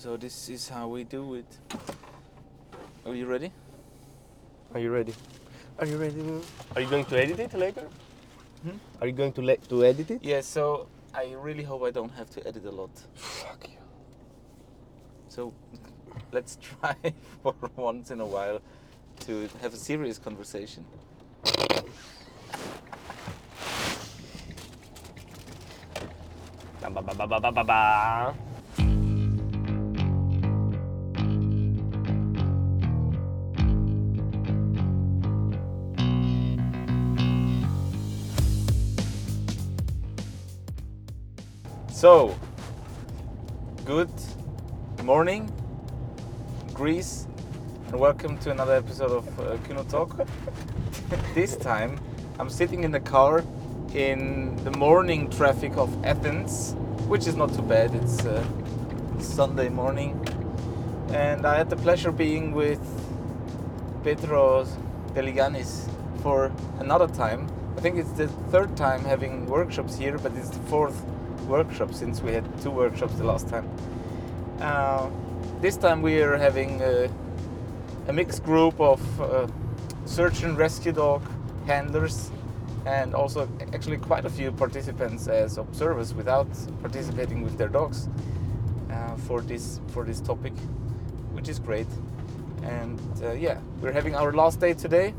So this is how we do it. Are you ready? Are you ready? Are you ready? Are you going to edit it later? Hmm? Are you going to le- to edit it? Yeah, so I really hope I don't have to edit a lot. Fuck you. So let's try for once in a while to have a serious conversation. Ba ba ba So, good morning, Greece, and welcome to another episode of uh, Kuno Talk. this time, I'm sitting in the car in the morning traffic of Athens, which is not too bad. It's uh, Sunday morning, and I had the pleasure being with Petros Deliganis for another time. I think it's the third time having workshops here, but it's the fourth workshop since we had two workshops the last time. Uh, this time we are having a, a mixed group of uh, search and rescue dog handlers and also actually quite a few participants as observers without participating with their dogs uh, for this for this topic, which is great. And uh, yeah, we're having our last day today,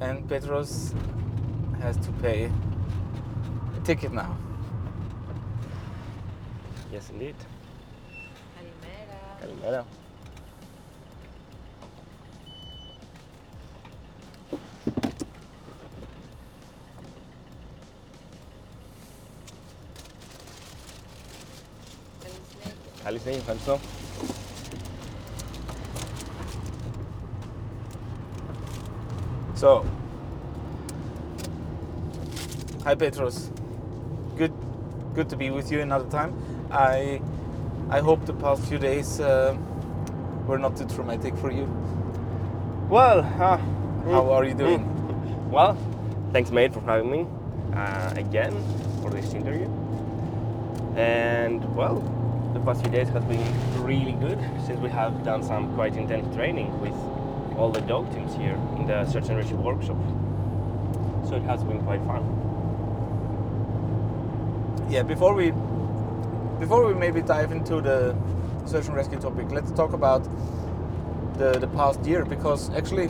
and Petros has to pay a ticket now. Yes, indeed. Calimera. Calimera. Alice Name. So, hi Petros, good, good to be with you another time. I, I hope the past few days uh, were not too traumatic for you. Well, uh, How are you doing? Well, thanks, mate, for having me uh, again for this interview. And well, the past few days has been really good since we have done some quite intense training with all the dog teams here in the search and rescue workshop. So it has been quite fun. Yeah. Before we, before we maybe dive into the search and rescue topic, let's talk about the the past year because actually.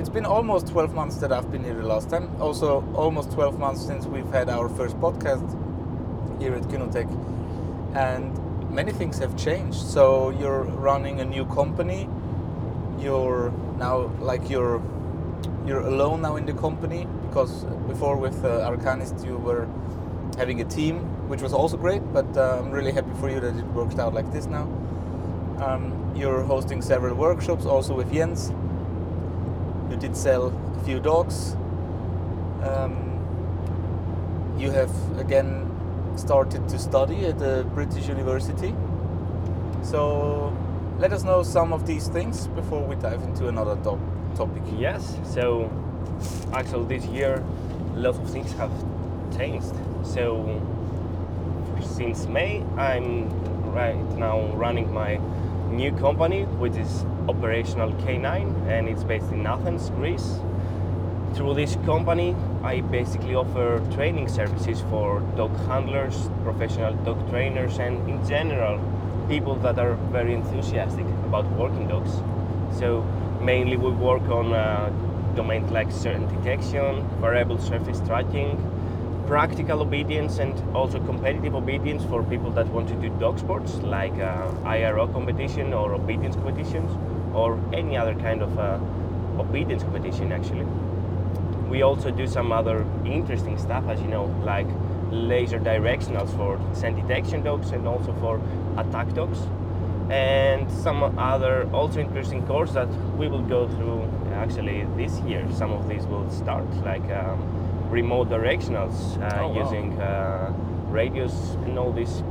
It's been almost 12 months that I've been here the last time. Also, almost 12 months since we've had our first podcast here at Kynotec. And many things have changed. So, you're running a new company. You're now like you're you're alone now in the company because before with uh, Arcanist you were having a team, which was also great. But uh, I'm really happy for you that it worked out like this now. Um, you're hosting several workshops also with Jens. You did sell a few dogs. Um, you have again started to study at the British University. So let us know some of these things before we dive into another top topic. Yes, so actually this year lots of things have changed. So since May I'm right now running my new company which is Operational K9 and it's based in Athens, Greece. Through this company I basically offer training services for dog handlers, professional dog trainers and in general people that are very enthusiastic about working dogs. So mainly we work on uh, domains like scent detection, variable surface tracking, practical obedience, and also competitive obedience for people that want to do dog sports like uh, IRO competition or obedience competitions or any other kind of uh, obedience competition actually. We also do some other interesting stuff, as you know, like laser directionals for scent detection dogs and also for attack dogs and some other also interesting course that we will go through actually this year. Some of these will start like um, remote directionals uh, Oh, wow. using uh, radios and all this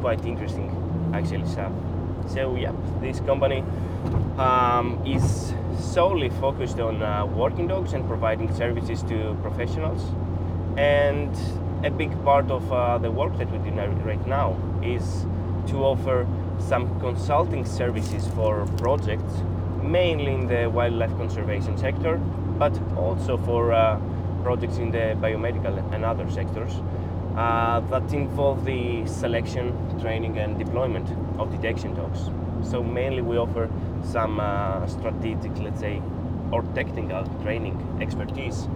quite interesting actually stuff. So yeah, this company um, is solely focused on uh, working dogs and providing services to professionals. And a big part of uh, the work that we do right now is to offer some consulting services for projects, mainly in the wildlife conservation sector, but also for uh, projects in the biomedical and other sectors uh, that involve the selection, training, and deployment of detection dogs. So mainly we offer some uh, strategic, let's say, or technical training expertise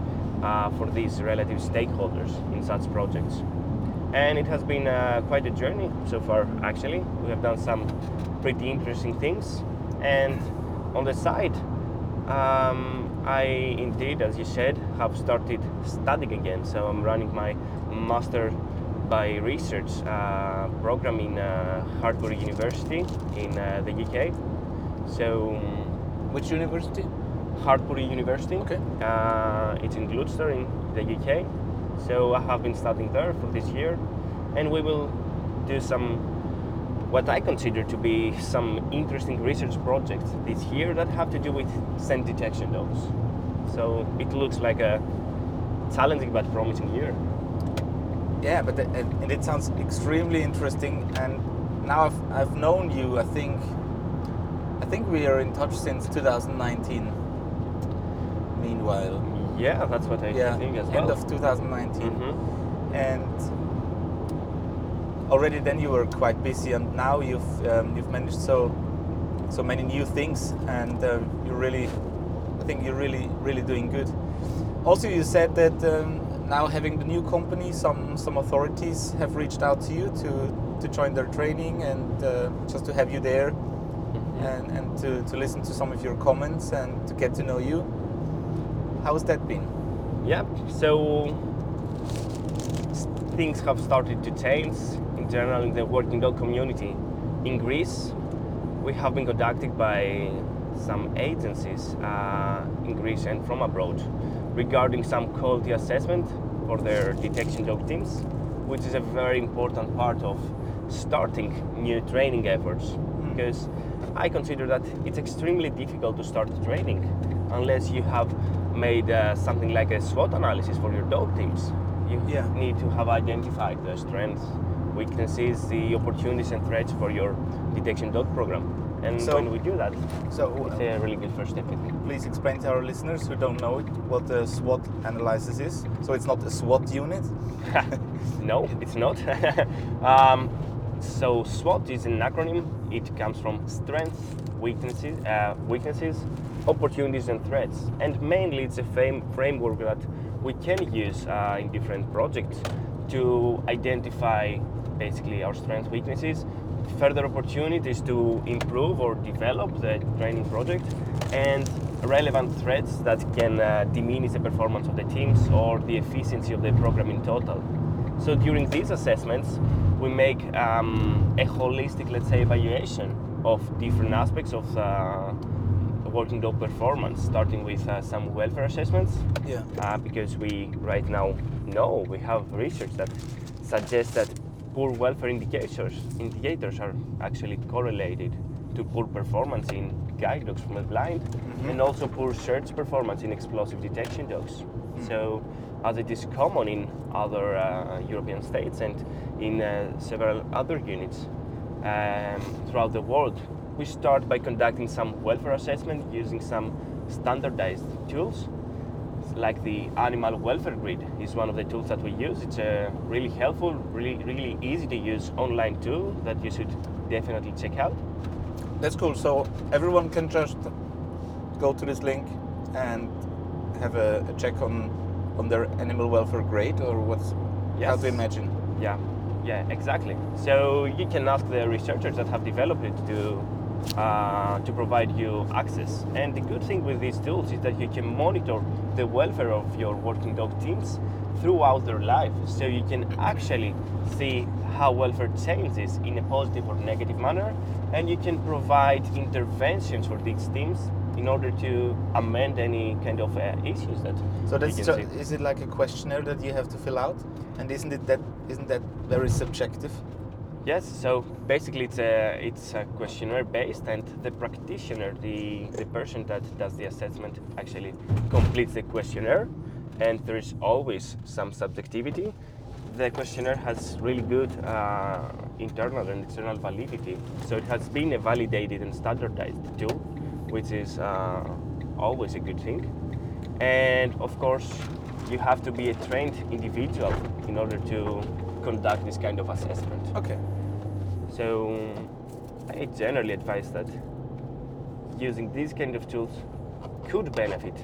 uh, for these relative stakeholders in such projects. And it has been uh, quite a journey so far, actually. We have done some pretty interesting things. And on the side, um, I indeed, as you said, have started studying again. So I'm running my master by research uh, program in uh, University in uh, the UK. So Which university? Hartpury University. Okay. Uh, it's in Gloucester in the UK. So I have been studying there for this year, and we will do some what I consider to be some interesting research projects this year that have to do with scent detection dogs. So it looks like a challenging but promising year. Yeah, but the, and, it sounds extremely interesting. And now I've, I've known you. I think I think we are in touch since 2019. Meanwhile, Yeah, that's what I yeah, think as well. end of 2019, Mhm. and already then you were quite busy, and now you've um, you've managed so so many new things, and uh, you really, I think you're really really doing good. Also, you said that um, now having the new company, some some authorities have reached out to you to to join their training and uh, just to have you there Mhm. and, and to, to listen to some of your comments and to get to know you. How's that been? Yeah, so things have started to change in general in the working dog community. In Greece, we have been conducted by some agencies uh, in Greece and from abroad regarding some quality assessment for their detection dog teams, which is a very important part of starting new training efforts. Because I consider that it's extremely difficult to start training unless you have made uh, something like a SWOT analysis for your dog teams. You Yeah. need to have identified the strengths, weaknesses, the opportunities and threats for your detection dog program. And So- when we do that, So, it's a really good first step. Please explain to our listeners who don't know it what the SWOT analysis is. So, it's not a SWOT unit. no, it's not. um, so SWOT is an acronym. It comes from strengths, weaknesses, uh, weaknesses, opportunities, and threats. And mainly, it's a framework that we can use uh, in different projects to identify basically our strengths, weaknesses, further opportunities to improve or develop the training project, and relevant threats that can uh, diminish the performance of the teams or the efficiency of the program in total. So during these assessments, we make um, a holistic, let's say, evaluation of different aspects of uh, working dog performance, starting with uh, some welfare assessments, Yeah. uh, because we right now know we have research that suggests that poor welfare indicators indicators are actually correlated to poor performance in guide dogs from the blind and also poor search performance in explosive detection dogs. So, as it is common in other uh, European states and in uh, several other units um, throughout the world, we start by conducting some welfare assessment using some standardized tools like the animal welfare grid is one of the tools that we use. It's a really helpful, really really easy to use online tool that you should definitely check out. That's cool. So, everyone can just go to this link and have a, a check on on their animal welfare grade or what's how to imagine. Yeah, yeah, exactly. So you can ask the researchers that have developed it to uh, to provide you access. And the good thing with these tools is that you can monitor the welfare of your working dog teams throughout their life. So you can actually see how welfare changes in a positive or negative manner, and you can provide interventions for these teams in order to amend any kind of uh, issues that So that's you can see. is it like a questionnaire that you have to fill out? And isn't it that isn't that very subjective? Yes, so basically it's a it's a questionnaire based, and the practitioner, the the person that does the assessment, actually completes the questionnaire, and there is always some subjectivity, the questionnaire has really good uh, internal and external validity. So it has been a validated and standardized tool, which is uh, always a good thing. And of course, you have to be a trained individual in order to conduct this kind of assessment. Okay. So I generally advise that using these kind of tools could benefit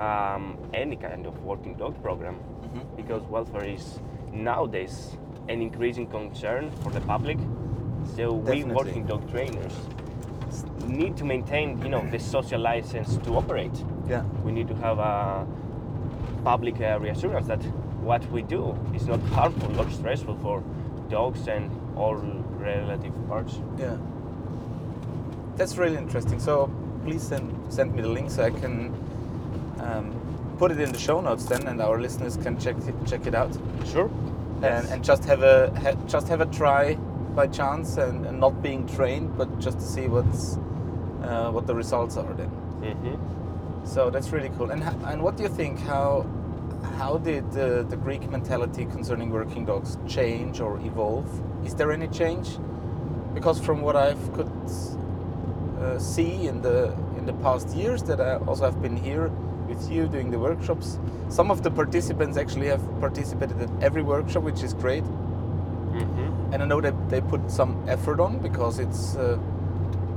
um, any kind of working dog program Mhm. because welfare is nowadays an increasing concern for the public. So we working dog trainers need to maintain, you know, the social license to operate. Yeah. We need to have a public uh, reassurance that what we do is not harmful or stressful for dogs and all relative parts. Yeah. That's really interesting. So please send send me the link so I can um, put it in the show notes then, and our listeners can check it, check it out Sure. and, and just have a ha, just have a try by chance and, and not being trained, but just to see what's uh, what the results are then. hmm So that's really cool. And and what do you think? How how did the, the Greek mentality concerning working dogs change or evolve? Is there any change? Because from what I've could uh, see in the in the past years that I also have been here with you doing the workshops, some of the participants actually have participated at every workshop, which is great. hmm And I know that they put some effort on because it's uh,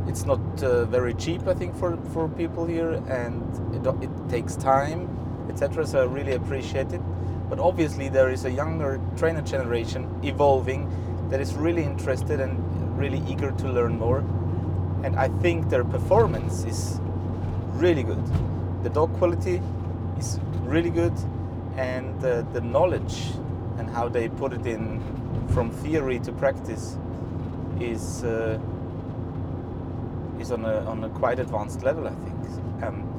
it's not uh, very cheap, I think, for, for people here, and it, it takes time, etc. So I really appreciate it. But obviously, there is a younger trainer generation evolving that is really interested and really eager to learn more. And I think their performance is really good. The dog quality is really good, and uh, the knowledge and how they put it in from theory to practice is uh, is on a on a quite advanced level, I think. Um,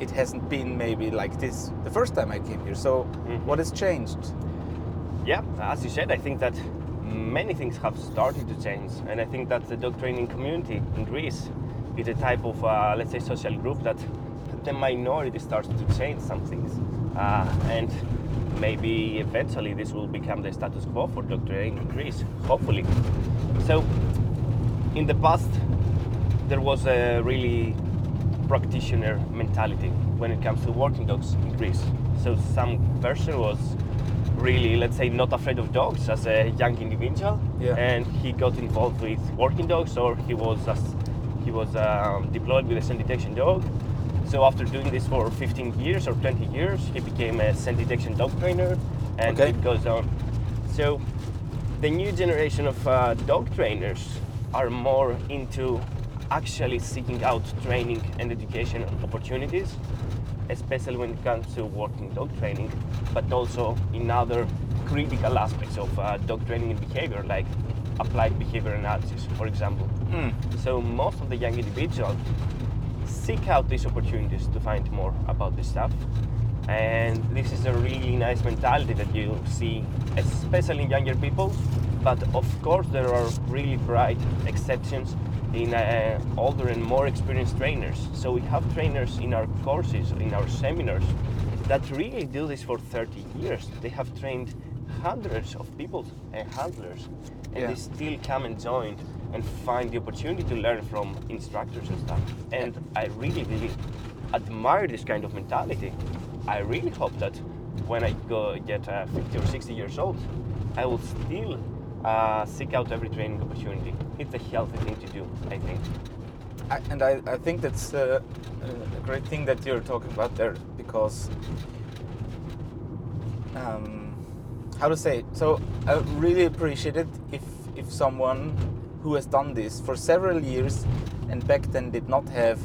it hasn't been maybe like this the first time I came here. So Mhm. what has changed? Yeah, as you said, I think that many things have started to change, and I think that the dog training community in Greece is a type of, uh, let's say, social group that the minority starts to change some things, uh, and maybe eventually this will become the status quo for dog training in Greece. Hopefully. So, in the past, there was a really practitioner mentality when it comes to working dogs in Greece. So some person was really, let's say, not afraid of dogs as a young individual, Yeah. and he got involved with working dogs, or he was as, he was um, deployed with a scent detection dog. So after doing this for 15 years or 20 years, he became a scent detection dog trainer, and Okay. it goes on. So the new generation of uh, dog trainers are more into actually seeking out training and education opportunities, especially when it comes to working dog training, but also in other critical aspects of uh, dog training and behavior, like applied behavior analysis, for example. Mm. So most of the young individuals seek out these opportunities to find more about this stuff. And this is a really nice mentality that you see, especially in younger people. But of course, there are really bright exceptions in uh, older and more experienced trainers. So we have trainers in our courses, in our seminars, that really do this for 30 years. They have trained hundreds of people and handlers, and Yeah. they still come and join and find the opportunity to learn from instructors and stuff. And I really, really admire this kind of mentality. I really hope that when I go get uh, 50 or 60 years old, I will still uh, seek out every training opportunity. It's a healthy thing to do, I think. I, and I, I think that's uh, a great thing that you're talking about there because um, how to say it? so I really appreciate it if if someone who has done this for several years and back then did not have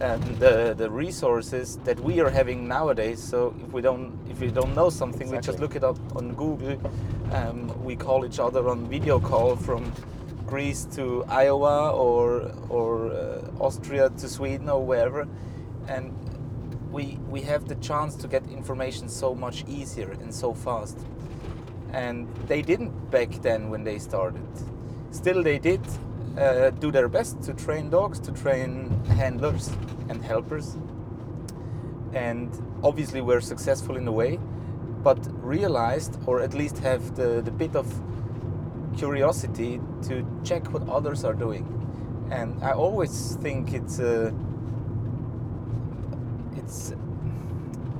um, the the resources that we are having nowadays so if we don't if we don't know something we just look it up on Google um, we call each other on video call from Greece to Iowa or or uh, Austria to Sweden or wherever, and we we have the chance to get information so much easier and so fast. And they didn't back then when they started. Still, they did uh, do their best to train dogs, to train handlers and helpers, and obviously were successful in a way. but realized or at least have the, the bit of curiosity to check what others are doing. And I always think it's uh, it's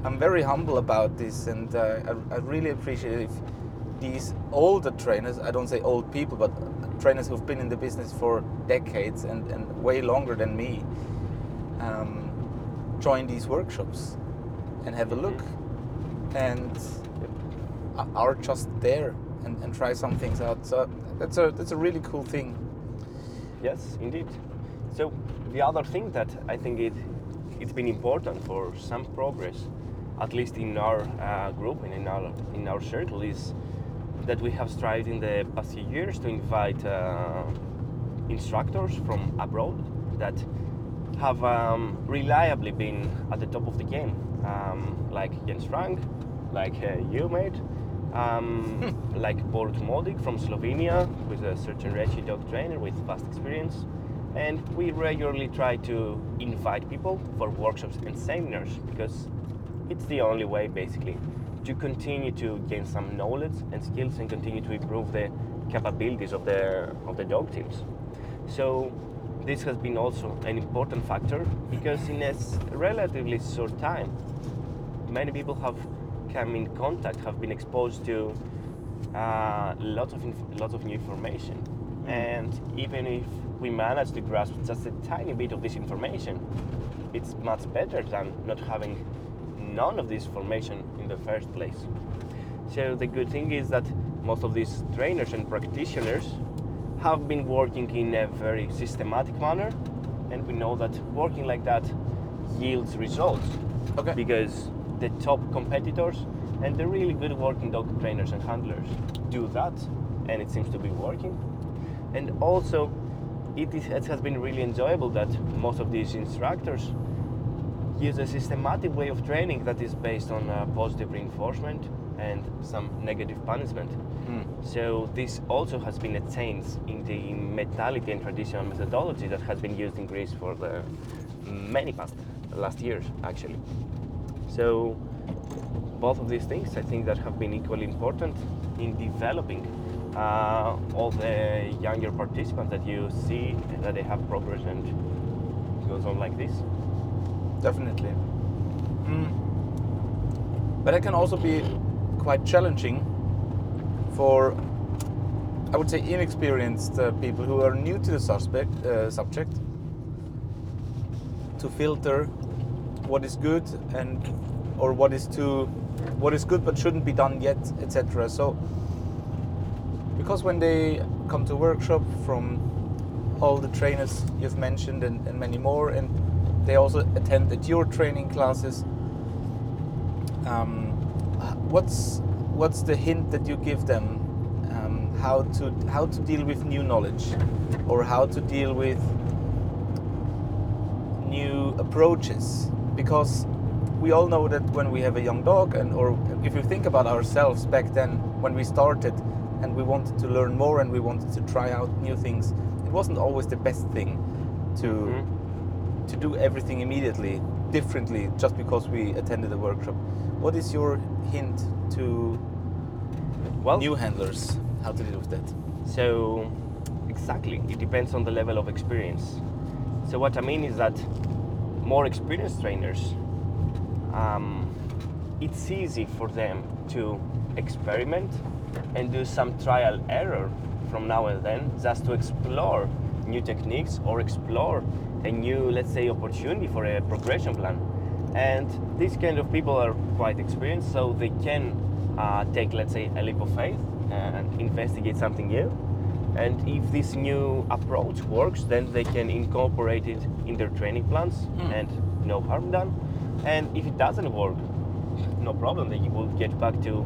I'm very humble about this, and uh, I, I really appreciate if these older trainers, I don't say old people, but trainers who've been in the business for decades and, and way longer than me, um, join these workshops and have a look. And are just there and, and try some things out. So that's a that's a really cool thing. Yes, indeed. So the other thing that I think it it's been important for some progress, at least in our uh, group and in our in our circle, is that we have strived in the past few years to invite uh, instructors from abroad that have um, reliably been at the top of the game, um, like Jens Frank, like uh, you, mate, um, like Borut Modik from Slovenia, who is a search and rescue dog trainer with vast experience. And we regularly try to invite people for workshops and seminars because it's the only way, basically, to continue to gain some knowledge and skills and continue to improve the capabilities of the of the dog teams. So this has been also an important factor because in a relatively short time, many people have come in contact, have been exposed to uh, lots of inf- lots of new information, and even if we manage to grasp just a tiny bit of this information, it's much better than not having none of this information in the first place. So the good thing is that most of these trainers and practitioners have been working in a very systematic manner, and we know that working like that yields results Okay. because the top competitors and the really good working dog trainers and handlers do that, and it seems to be working. And also, it, is, it has been really enjoyable that most of these instructors use a systematic way of training that is based on uh, positive reinforcement and some negative punishment. Mm. So this also has been a change in the mentality and traditional methodology that has been used in Greece for the many past last years actually. So both of these things I think that have been equally important in developing uh, all the younger participants that you see that they have progress and it goes on like this. Definitely. Mm. But it can also be quite challenging for, I would say, inexperienced uh, people who are new to the suspect, uh, subject to filter what is good and or what is too what is good but shouldn't be done yet etc so because when they come to workshop from all the trainers you've mentioned and, and many more and they also attend at your training classes um, what's what's the hint that you give them um, how to how to deal with new knowledge or how to deal with new approaches because we all know that when we have a young dog and or if you think about ourselves back then when we started and we wanted to learn more and we wanted to try out new things it wasn't always the best thing to Mhm. to do everything immediately differently just because we attended a workshop what is your hint to Well, new handlers how to deal with that So, exactly, it depends on the level of experience. So, what I mean is that more experienced trainers, um, it's easy for them to experiment and do some trial error from now and then just to explore new techniques or explore a new, let's say, opportunity for a progression plan. And these kind of people are quite experienced, so they can uh, take, let's say, a leap of faith and investigate something new. And if this new approach works, then they can incorporate it in their training plans Mm. and no harm done. And if it doesn't work, no problem, then you will get back to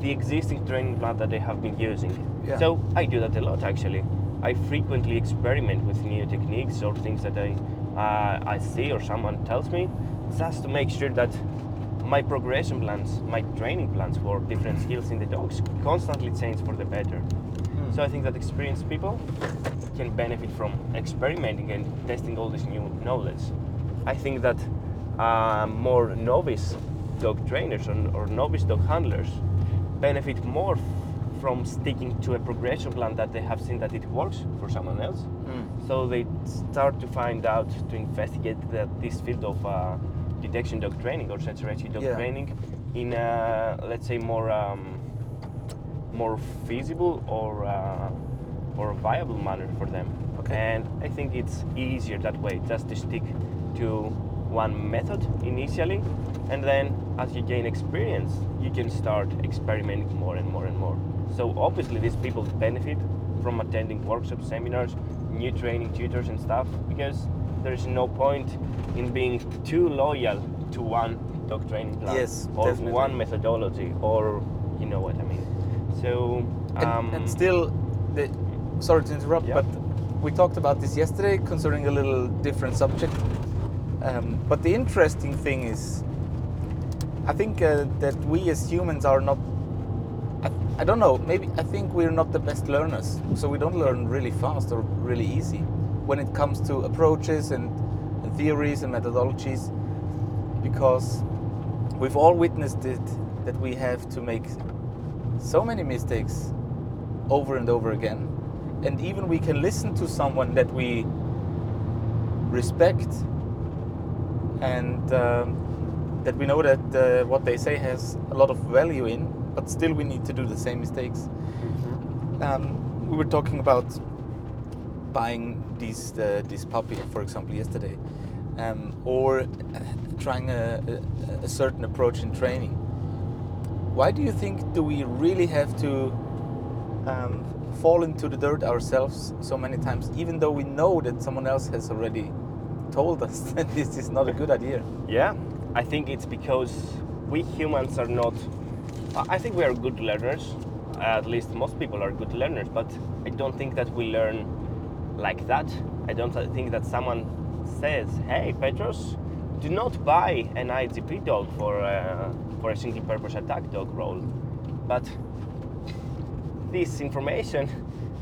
the existing training plan that they have been using. Yeah. So I do that a lot actually. I frequently experiment with new techniques or things that I uh, I see or someone tells me, just to make sure that my progression plans, my training plans for different skills in the dogs constantly change for the better. So I think that experienced people can benefit from experimenting and testing all this new knowledge. I think that uh, more novice dog trainers or, or novice dog handlers benefit more f- from sticking to a progression plan that they have seen that it works for someone else. Mm. So they start to find out to investigate that this field of uh, detection dog training or sensory dog Yeah. training in a, let's say more um, more feasible or uh, or viable manner for them. Okay. And I think it's easier that way, just to stick to one method initially, and then as you gain experience, you can start experimenting more and more and more. So obviously, these people benefit from attending workshops, seminars, new training tutors and stuff, because there is no point in being too loyal to one dog training plan Yes, or definitely. one methodology, or you know what I mean. So And, um, and still, the, sorry to interrupt, Yeah. but we talked about this yesterday concerning a little different subject. Um, but the interesting thing is, I think uh, that we as humans are not. I, I don't know. Maybe I think we're not the best learners, so we don't learn really fast or really easy when it comes to approaches and, and theories and methodologies, because we've all witnessed it that we have to make so many mistakes over and over again. And even we can listen to someone that we respect and um, that we know that uh, what they say has a lot of value in, but still we need to do the same mistakes. Um, we were talking about buying these uh, this puppy, for example, yesterday, um, or trying a, a, a certain approach in training. Why do you think do we really have to um, fall into the dirt ourselves so many times, even though we know that someone else has already told us that this is not a good idea? Yeah, I think it's because we humans are not. I think we are good learners. At least most people are good learners, but I don't think that we learn like that. I don't think that someone says, "Hey, Petros, do not buy an IGP dog for uh, for a single-purpose attack dog role." But this information,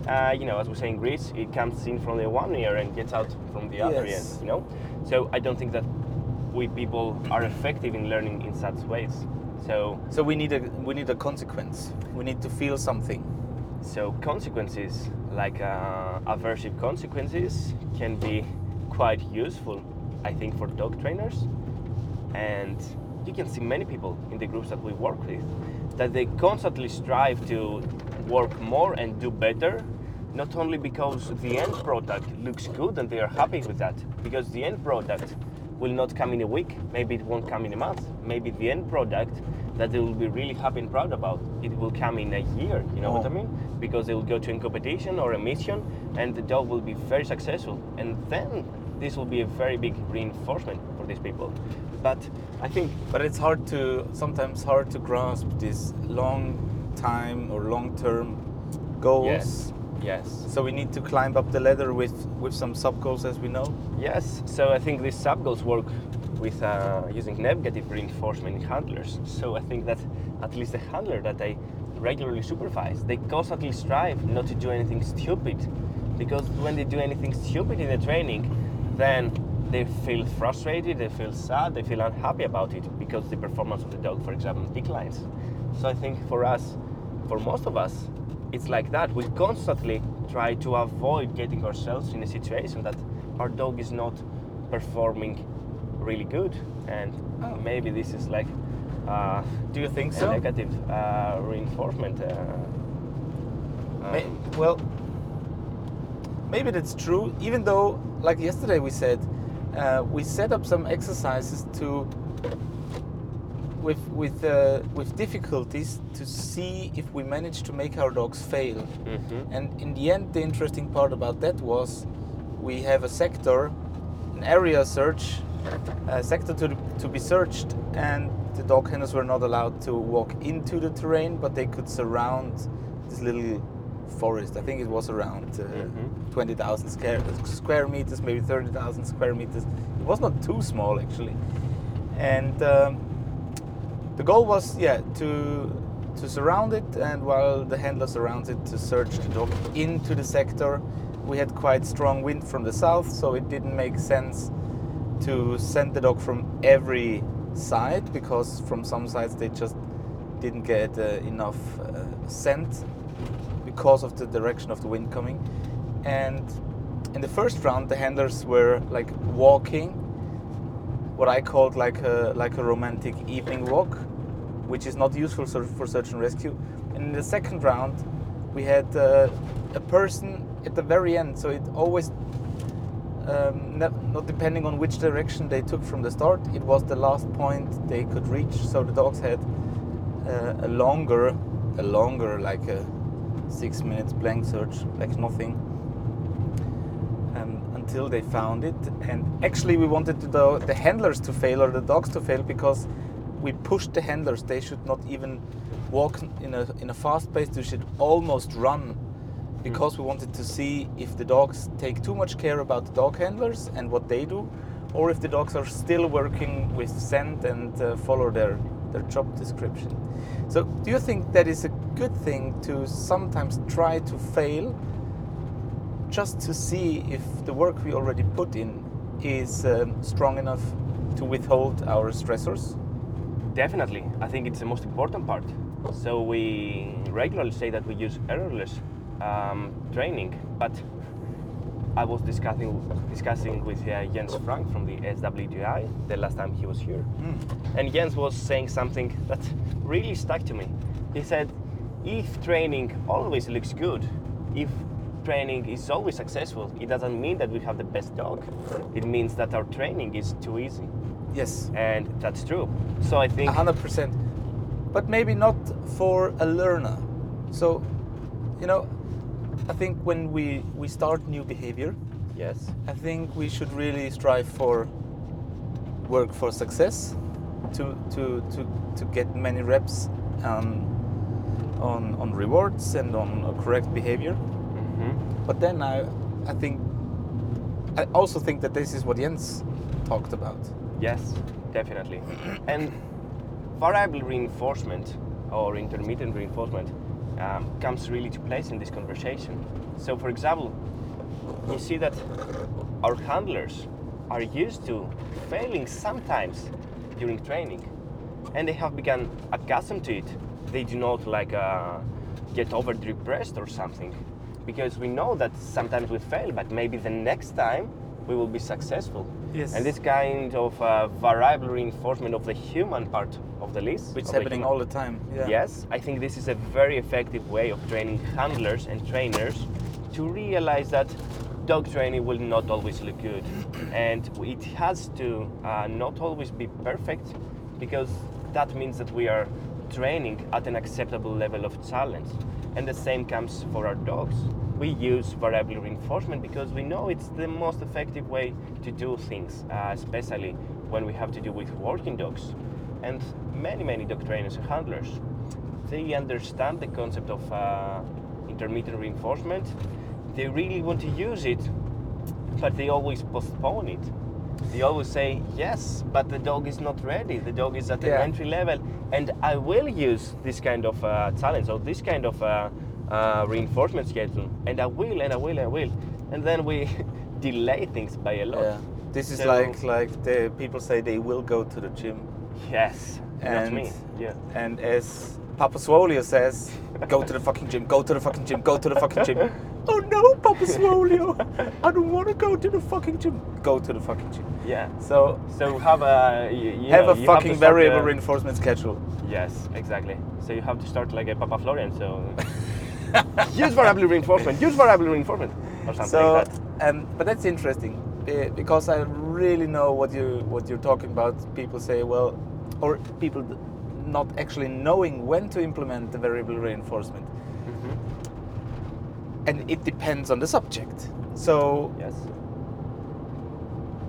uh, you know, as we say in Greece, it comes in from the one ear and gets out from the other Yes. end. You know, so I don't think that we people are effective in learning in such ways. So, So we need a we need a consequence. We need to feel something. so consequences like uh, aversive consequences can be quite useful, I think, for dog trainers. And you can see many people in the groups that we work with that they constantly strive to work more and do better. Not only because the end product looks good and they are happy with that, because the end product will not come in a week, maybe it won't come in a month, maybe the end product that they will be really happy and proud about, it will come in a year, you know what I Oh. mean? Because they will go to a competition or a mission and the dog will be very successful. And then this will be a very big reinforcement for these people. But I think But it's hard to sometimes hard to grasp this long time or long term goals. yes, yes, So we need to climb up the ladder with with some sub goals, as we know. yes. So I think these sub goals work with uh, using negative reinforcement in handlers. So I think that at least the handler that I regularly supervise, they constantly strive not to do anything stupid, because when they do anything stupid in the training, then they feel frustrated, they feel sad, they feel unhappy about it because the performance of the dog, for example, declines. So I think for us, for most of us, it's like that. We constantly try to avoid getting ourselves in a situation that our dog is not performing really good, and Oh. maybe this is like uh, Do you think a so? negative uh, reinforcement. Uh, um, well, maybe that's true. Even though, like yesterday, we said uh, we set up some exercises to with with uh, with difficulties to see if we manage to make our dogs fail. mhm. And in the end, the interesting part about that was we have a sector, an area search, a sector to, to be searched, and the dog handlers were not allowed to walk into the terrain, but they could surround this little forest. I think it was around uh, Mhm. 20,000 square, square meters, maybe 30,000 square meters. It was not too small actually. And um, the goal was, yeah, to to surround it, and while the handler surrounds it, to search the dog into the sector. We had quite strong wind from the south, so it didn't make sense to send the dog from every side because from some sides they just didn't get uh, enough uh, scent because of the direction of the wind coming. And in the first round, the handlers were like walking, what I called like a like a romantic evening walk, which is not useful for search and rescue. And in the second round, we had uh, a person at the very end, so it always um, not, not depending on which direction they took from the start, it was the last point they could reach. So the dogs had uh, a longer, a longer like a six minutes blank search, like nothing, um, until they found it. And actually, we wanted the, the handlers to fail or the dogs to fail because we pushed the handlers. They should not even walk in a in a fast pace. They should almost run because we wanted to see if the dogs take too much care about the dog handlers and what they do, or if the dogs are still working with scent and uh, follow their their job description. So, do you think that is a good thing to sometimes try to fail, just to see if the work we already put in is um, strong enough to withhold our stressors? Definitely, I think it's the most important part. So we regularly say that we use errorless um, training, but I was discussing discussing with uh, Jens Frank from the SWTI the last time he was here, and Jens was saying something that really stuck to me. He said, "If training always looks good, if training is always successful, it doesn't mean that we have the best dog. It means that our training is too easy." Yes, And that's true. So I think hundred percent. But maybe not for a learner. So, you know, I think when we we start new behavior, yes, I think we should really strive for work for success, to to to, to get many reps um, on on rewards and on correct behavior. hmm But then I I think I also think that this is what Jens talked about. Yes, definitely. and variable reinforcement or intermittent reinforcement um, comes really to place in this conversation. So, for example, you see that our handlers are used to failing sometimes during training, and they have become accustomed to it. They do not like uh, get over depressed or something, because we know that sometimes we fail, but maybe the next time we will be successful. Yes. And this kind of uh, variable reinforcement of the human part of the list, Which is the happening all the time. Yeah. Yes, I think this is a very effective way of training handlers and trainers to realize that dog training will not always look good and it has to uh, not always be perfect because that means that we are training at an acceptable level of challenge. And the same comes for our dogs. We use variable reinforcement because we know it's the most effective way to do things, uh, especially when we have to do with working dogs. And many, many dog trainers and handlers, they understand the concept of uh, intermittent reinforcement. They really want to use it, but they always postpone it. They always say, yes, but the dog is not ready. The dog is at an Yeah. entry level, and I will use this kind of uh, challenge or this kind of uh, uh, reinforcement schedule, and I will, and I will, and I will. And then we delay things by a lot. Yeah. This is So- like like the people say they will go to the gym, Yes, that's And- me. Yeah. and as Papa Swolio says, go to the fucking gym, go to the fucking gym, go to the fucking gym. oh no, Papa Swolio, I don't want to go to the fucking gym. Go to the fucking gym. Yeah. So So have a you, you have know, a you fucking to start variable a- reinforcement schedule. Yes, exactly. So you have to start like a Papa Florian. So use variable reinforcement. Use variable reinforcement or something So, like that. um, but that's interesting because I really know what you what you're talking about. People say, well, or people not actually knowing when to implement the variable reinforcement. And it depends on the subject. So Yes.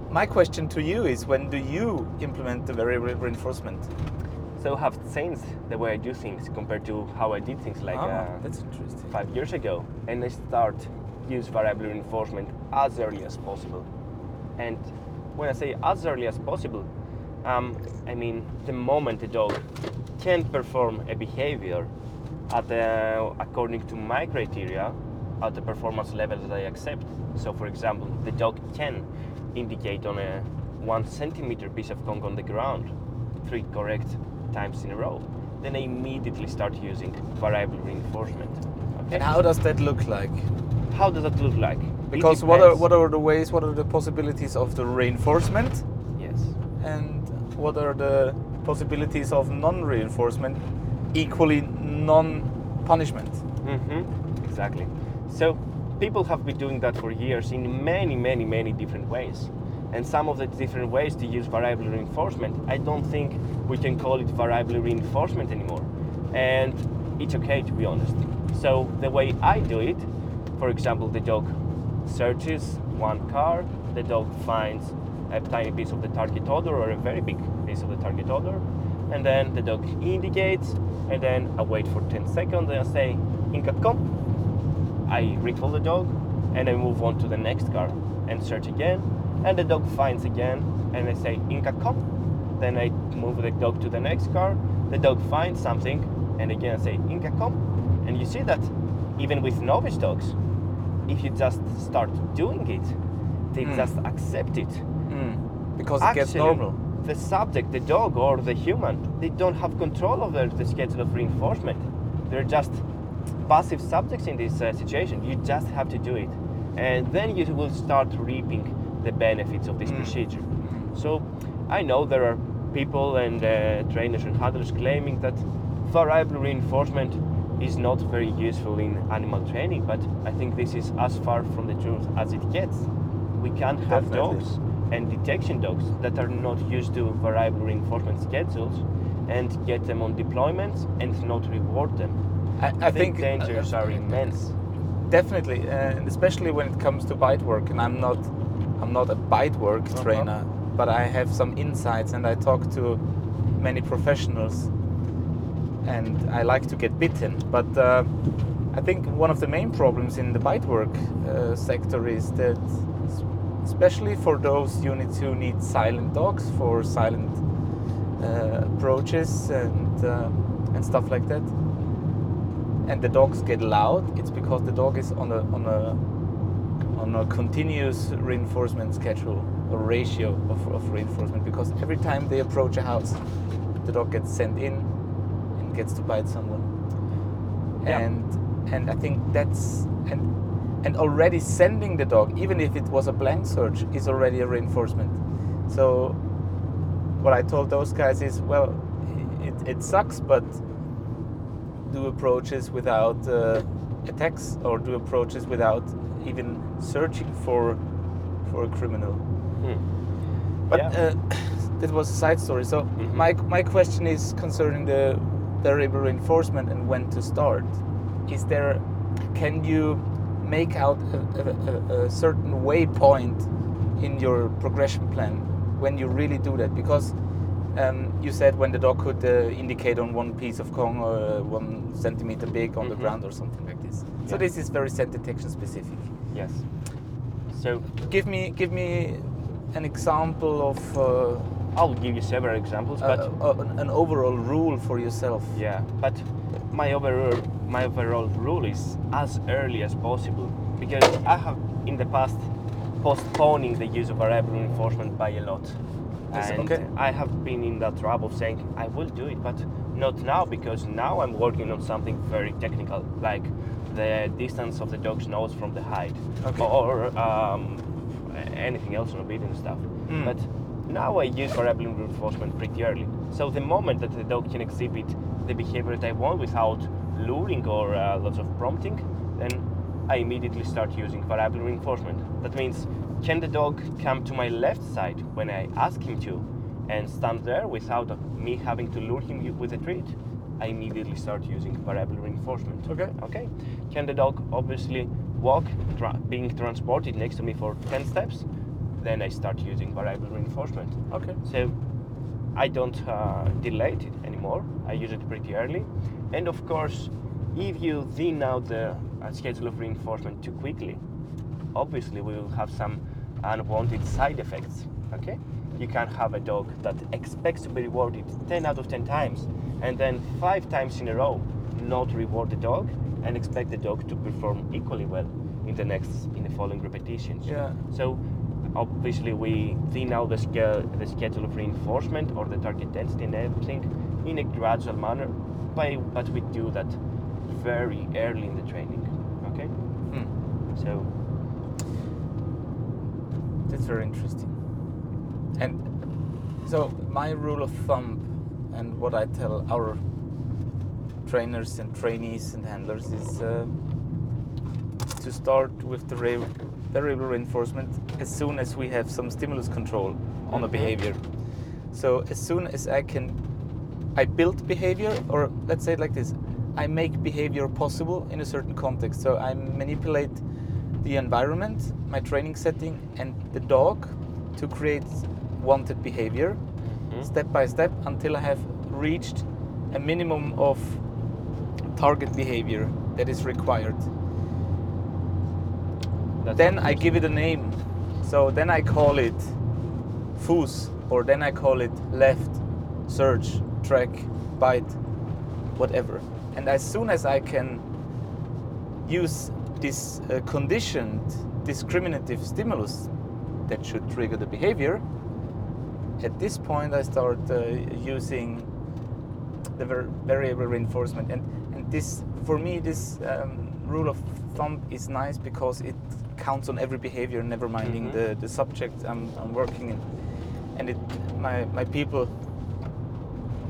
my question to you is, when do you implement the variable reinforcement? So have changed the way I do things compared to how I did things like Ah, uh, that's interesting. five years ago, and I start use variable reinforcement as early as possible. And when I say as early as possible, um, I mean the moment the dog can perform a behavior at the, according to my criteria at the performance level that I accept. So, for example, the dog can indicate on a one centimeter piece of Kong on the ground three correct times in a row, then I immediately start using variable reinforcement. Okay? And how does that look like? How does that look like? Because what are what are the ways? What are the possibilities of the reinforcement? Yes. and what are the possibilities of non-reinforcement equally non-punishment Mm-hmm. Exactly. So people have been doing that for years in many, many, many different ways. And some of the different ways to use variable reinforcement, I don't think we can call it variable reinforcement anymore. And it's okay to be honest. So the way I do it, for example, the dog searches one car, the dog finds a tiny piece of the target odor or a very big piece of the target odor, and then the dog indicates, and then I wait for 10 seconds and I say, Inca, come. I recall the dog, and I move on to the next car and search again, and the dog finds again, and I say, Inca, come. Then I move the dog to the next car, the dog finds something, and again I say, Inca, come. And you see that even with novice dogs, if you just start doing it, they Mm. just accept it. because it gets normal The subject, the dog or the human, they don't have control over the schedule of reinforcement. They're just passive subjects in this uh, situation. You just have to do it. And then you will start reaping the benefits of this Mm. procedure. So I know there are people and uh, trainers and handlers claiming that variable reinforcement is not very useful in animal training, but I think this is as far from the truth as it gets. We can't have Definitely. dogs and detection dogs that are not used to variable reinforcement schedules and get them on deployments and not reward them. I, I the think dangers uh, are immense. definitely uh, and especially when it comes to bite work and i'm not i'm not a bite work Uh-huh. trainer but i have some insights and i talk to many professionals and i like to get bitten but uh, i think one of the main problems in the bite work uh, sector is that especially for those units who need silent dogs for silent uh, approaches and uh, and stuff like that and the dogs get loud, it's because the dog is on a on a on a continuous reinforcement schedule or ratio of, of reinforcement because every time they approach a house, the dog gets sent in and gets to bite someone. Yeah. And and I think that's and and already sending the dog, even if it was a blank search, is already a reinforcement. So what I told those guys is, well, it, it sucks, but do approaches without uh, attacks or do approaches without even searching for for a criminal. Hmm. But Yeah. uh, that was a side story. So Mhm. my my question is concerning the variable reinforcement and when to start. Is there can you make out a, a, a, a certain waypoint in your progression plan when you really do that? Because um, you said when the dog could uh, indicate on one piece of or uh, one centimeter big on the Mhm. ground or something like this. So this is very scent detection specific. Yes. So Give me give me an example of uh, I'll give you several examples, but uh, uh, an- an overall rule for yourself. Yeah, but my overall my overall rule is as early as possible because I have in the past postponing the use of variable reinforcement by a lot. And okay. I have been in that trap of saying I will do it, but not now because now I'm working on something very technical, like the distance of the dog's nose from the hide, Okay. or um, anything else on obedience stuff. Mm. But now I use variable reinforcement pretty early. So the moment that the dog can exhibit the behavior that I want without luring or uh, lots of prompting, then I immediately start using variable reinforcement. That means, can the dog come to my left side when I ask him to and stand there without me having to lure him with a treat? I immediately start using variable reinforcement. Okay. Okay. Can the dog obviously walk, tra- being transported next to me for 10 steps? Then I start using variable reinforcement. Okay. So I don't uh, delay it anymore. I use it pretty early. And of course, if you thin out the uh, schedule of reinforcement too quickly, obviously we will have some unwanted side effects. Okay? You can't have a dog that expects to be rewarded 10 out of 10 times and then five times in a row not reward the dog and expect the dog to perform equally well in the next in the following repetitions. Yeah. So obviously we thin out the, scale, the schedule of reinforcement or the target density and everything in a gradual manner, but, but we do that very early in the training. Okay, Hmm. so That's very interesting. And so my rule of thumb and what I tell our trainers and trainees and handlers is uh, to start with the variable reinforcement as soon as we have some stimulus control on a Mhm. behavior. So as soon as I can, I build behavior, or let's say it like this, I make behavior possible in a certain context. So I manipulate the environment, my training setting, and the dog to create wanted behavior Mhm. step by step until I have reached a minimum of target behavior that is required. that's Then I give it a name. So then I call it Foos, or then I call it left, search, track, bite, whatever. And as soon as I can use this uh, conditioned discriminative stimulus that should trigger the behavior, at this point I start uh, using the var- variable reinforcement. And, and this, for me, this um, rule of thumb is nice because it counts on every behavior, never minding Mhm. the, the subject I'm, I'm working in. And it, my, my people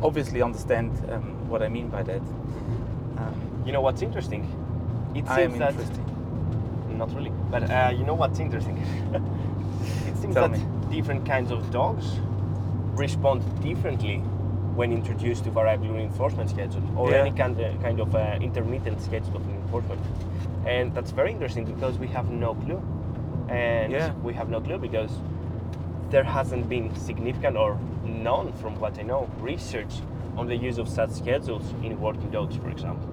obviously understand um, what I mean by that. Um, You know what's interesting? It seems that interesting. not really, but uh, you know what's interesting? it seems Tell that me. different kinds of dogs respond differently when introduced to variable reinforcement schedule or Yeah. any kind of, kind of uh, intermittent schedule of reinforcement. And that's very interesting because we have no clue. And Yeah. we have no clue because there hasn't been significant or none, from what I know, research on the use of such schedules in working dogs, for example.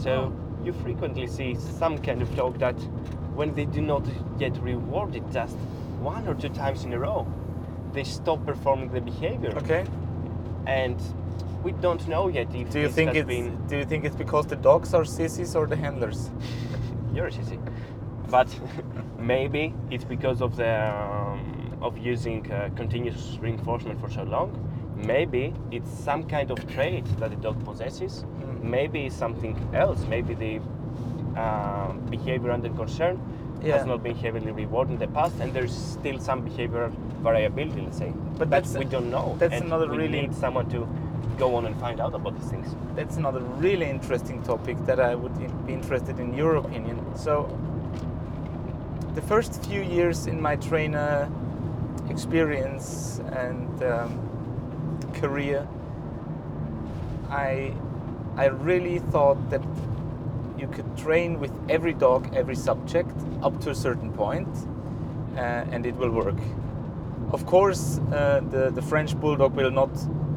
So. You frequently see some kind of dog that when they do not get rewarded just one or two times in a row, they stop performing the behavior. okay. And we don't know yet if Do you this think has it's been Do you think it's because the dogs are sissies or the handlers? You're a sissy. But maybe it's because of the um, of using uh, continuous reinforcement for so long. Maybe it's some kind of trait that the dog possesses. Maybe something else. Maybe the um, behavior under concern Yeah. has not been heavily rewarded in the past, and there's still some behavioral variability. Let's say, But that's- we don't know. that's and another we really- need someone to go on and find out about these things. That's another really interesting topic that I would be interested in your opinion. So, the first few years in my trainer experience and um, career, I I really thought that you could train with every dog, every subject up to a certain point, uh, and it will work. Of course, uh, the, the French Bulldog will not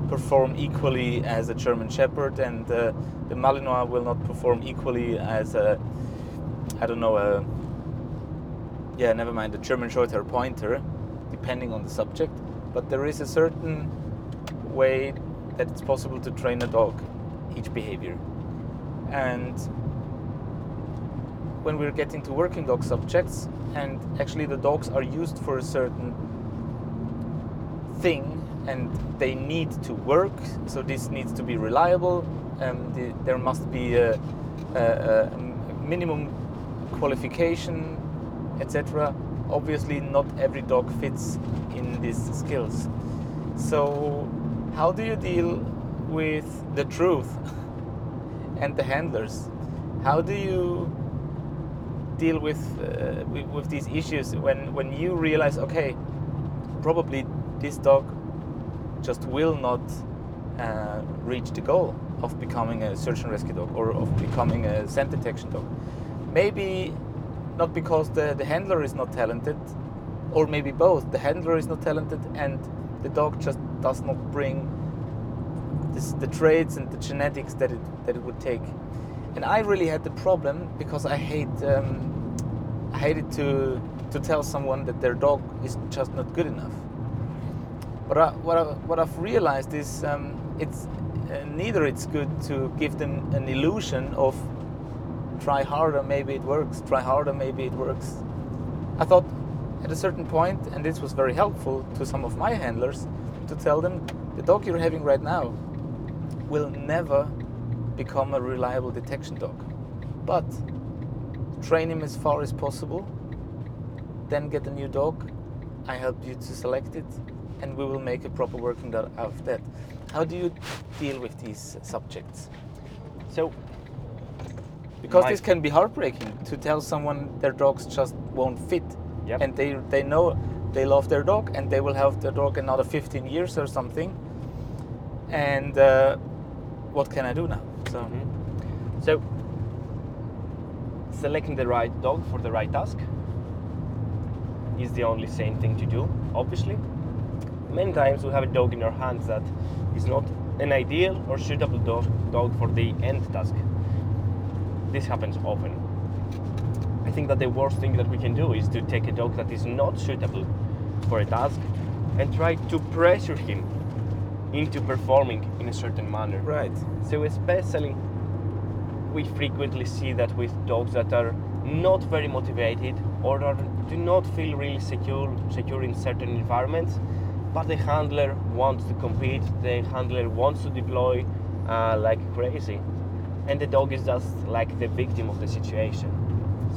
perform equally as a German Shepherd, and uh, the Malinois will not perform equally as a, I don't know, a, yeah, never mind, a German Shorthair Pointer, depending on the subject. But there is a certain way that it's possible to train a dog, each behavior. And when we're getting to working dog subjects, and actually the dogs are used for a certain thing and they need to work so this needs to be reliable um, the, there must be a, a, a minimum qualification etc obviously not every dog fits in these skills so how do you deal with the truth and the handlers how do you deal with, uh, with with these issues when when you realize okay probably this dog just will not uh, reach the goal of becoming a search and rescue dog or of becoming a scent detection dog. Maybe not because the, the handler is not talented, or maybe both. The handler is not talented and the dog just does not bring this, the traits and the genetics that it, that it would take. And I really had the problem because I hate um, I hated to to tell someone that their dog is just not good enough. But I, what, I, what I've realized is um, it's uh, neither it's good to give them an illusion of try harder, maybe it works. Try harder, maybe it works. I thought at a certain point, and this was very helpful to some of my handlers, to tell them the dog you're having right now will never become a reliable detection dog. But train him as far as possible, then get a new dog. I help you to select it, and we will make a proper working dog out of that. How do you deal with these subjects? So Because this can be heartbreaking to tell someone their dogs just won't fit, Yep. and they they know they love their dog and they will have their dog another 15 years or something. And uh, what can I do now? So Mhm. So, selecting the right dog for the right task is the only sane thing to do, obviously. Many times we have a dog in our hands that is not an ideal or suitable dog, dog for the end task. This happens often. I think that the worst thing that we can do is to take a dog that is not suitable for a task and try to pressure him into performing in a certain manner. right, So especially we frequently see that with dogs that are not very motivated or are, do not feel really secure secure in certain environments, but the handler wants to compete, the handler wants to deploy uh, like crazy, and the dog is just like the victim of the situation.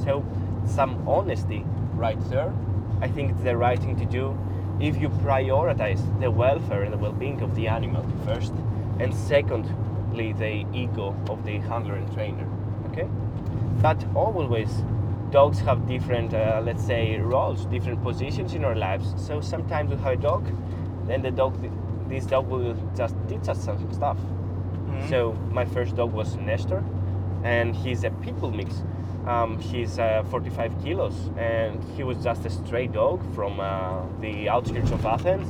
So some honesty right there, I think it's the right thing to do if you prioritize the welfare and the well-being of the animal first, and secondly the ego of the handler and trainer. Okay, but always dogs have different, uh, let's say, roles, different positions in our lives. So sometimes we have a dog, then the dog, this dog will just teach us some stuff. Mhm. So my first dog was Nestor, and he's a pit bull mix. Um, he's uh, 45 kilos, and he was just a stray dog from uh, the outskirts of Athens,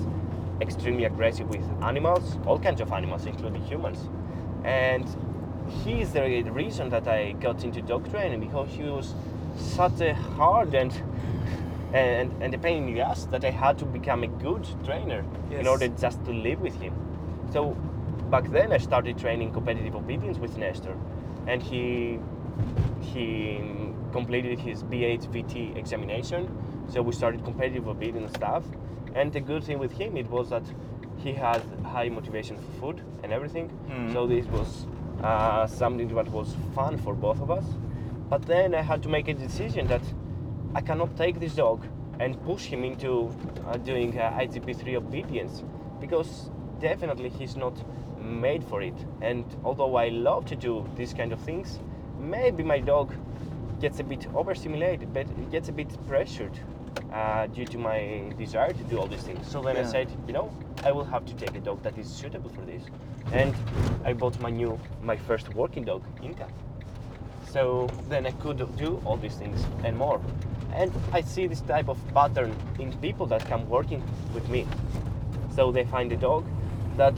extremely aggressive with animals, all kinds of animals, including humans. And he is the reason that I got into dog training because he was such a hard and and, and a pain in the ass that I had to become a good trainer in order just to live with him. So back then I started training competitive obedience with Nestor, and he he completed his BH VT examination. So we started competitive obedience stuff, and the good thing with him it was that he had high motivation for food and everything. Mhm. So this was uh, something that was fun for both of us. But then I had to make a decision that I cannot take this dog and push him into uh, doing uh, IGP3 obedience because definitely he's not made for it. And although I love to do these kind of things, maybe my dog gets a bit overstimulated, but it gets a bit pressured uh, due to my desire to do all these things. So then I said, you know, I will have to take a dog that is suitable for this. And I bought my new, my first working dog, Inca. So then I could do all these things and more. And I see this type of pattern in people that come working with me. So they find a dog that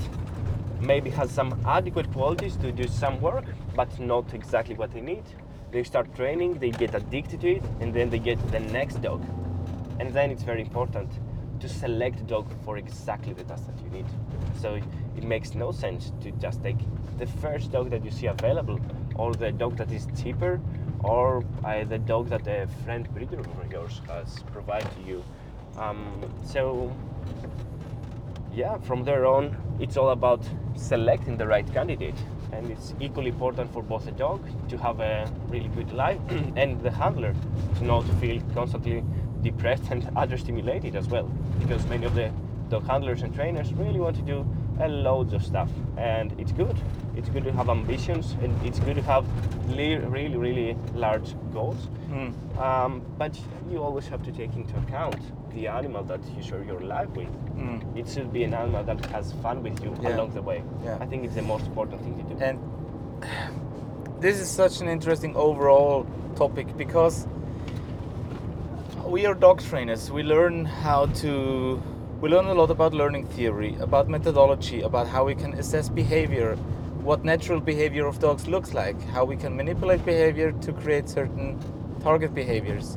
maybe has some adequate qualities to do some work, but not exactly what they need. They start training, they get addicted to it, and then they get the next dog. And then it's very important to select a dog for exactly the task that you need. So it makes no sense to just take the first dog that you see available, or the dog that is cheaper, or uh, the dog that a friend breeder of yours has provided to you. Um, so yeah, from there on, it's all about selecting the right candidate. And it's equally important for both the dog to have a really good life and the handler to not feel constantly depressed and understimulated as well. Because many of the dog handlers and trainers really want to do a loads of stuff. And it's good. It's good to have ambitions and it's good to have really, really large goals. Mm. Um, but you always have to take into account the animal that you share your life with. Mm. It should be an animal that has fun with you Yeah. along the way. Yeah. I think it's the most important thing to do. And this is such an interesting overall topic because we are dog trainers. We learn how to. We learn a lot about learning theory, about methodology, about how we can assess behavior, what natural behavior of dogs looks like, how we can manipulate behavior to create certain target behaviors,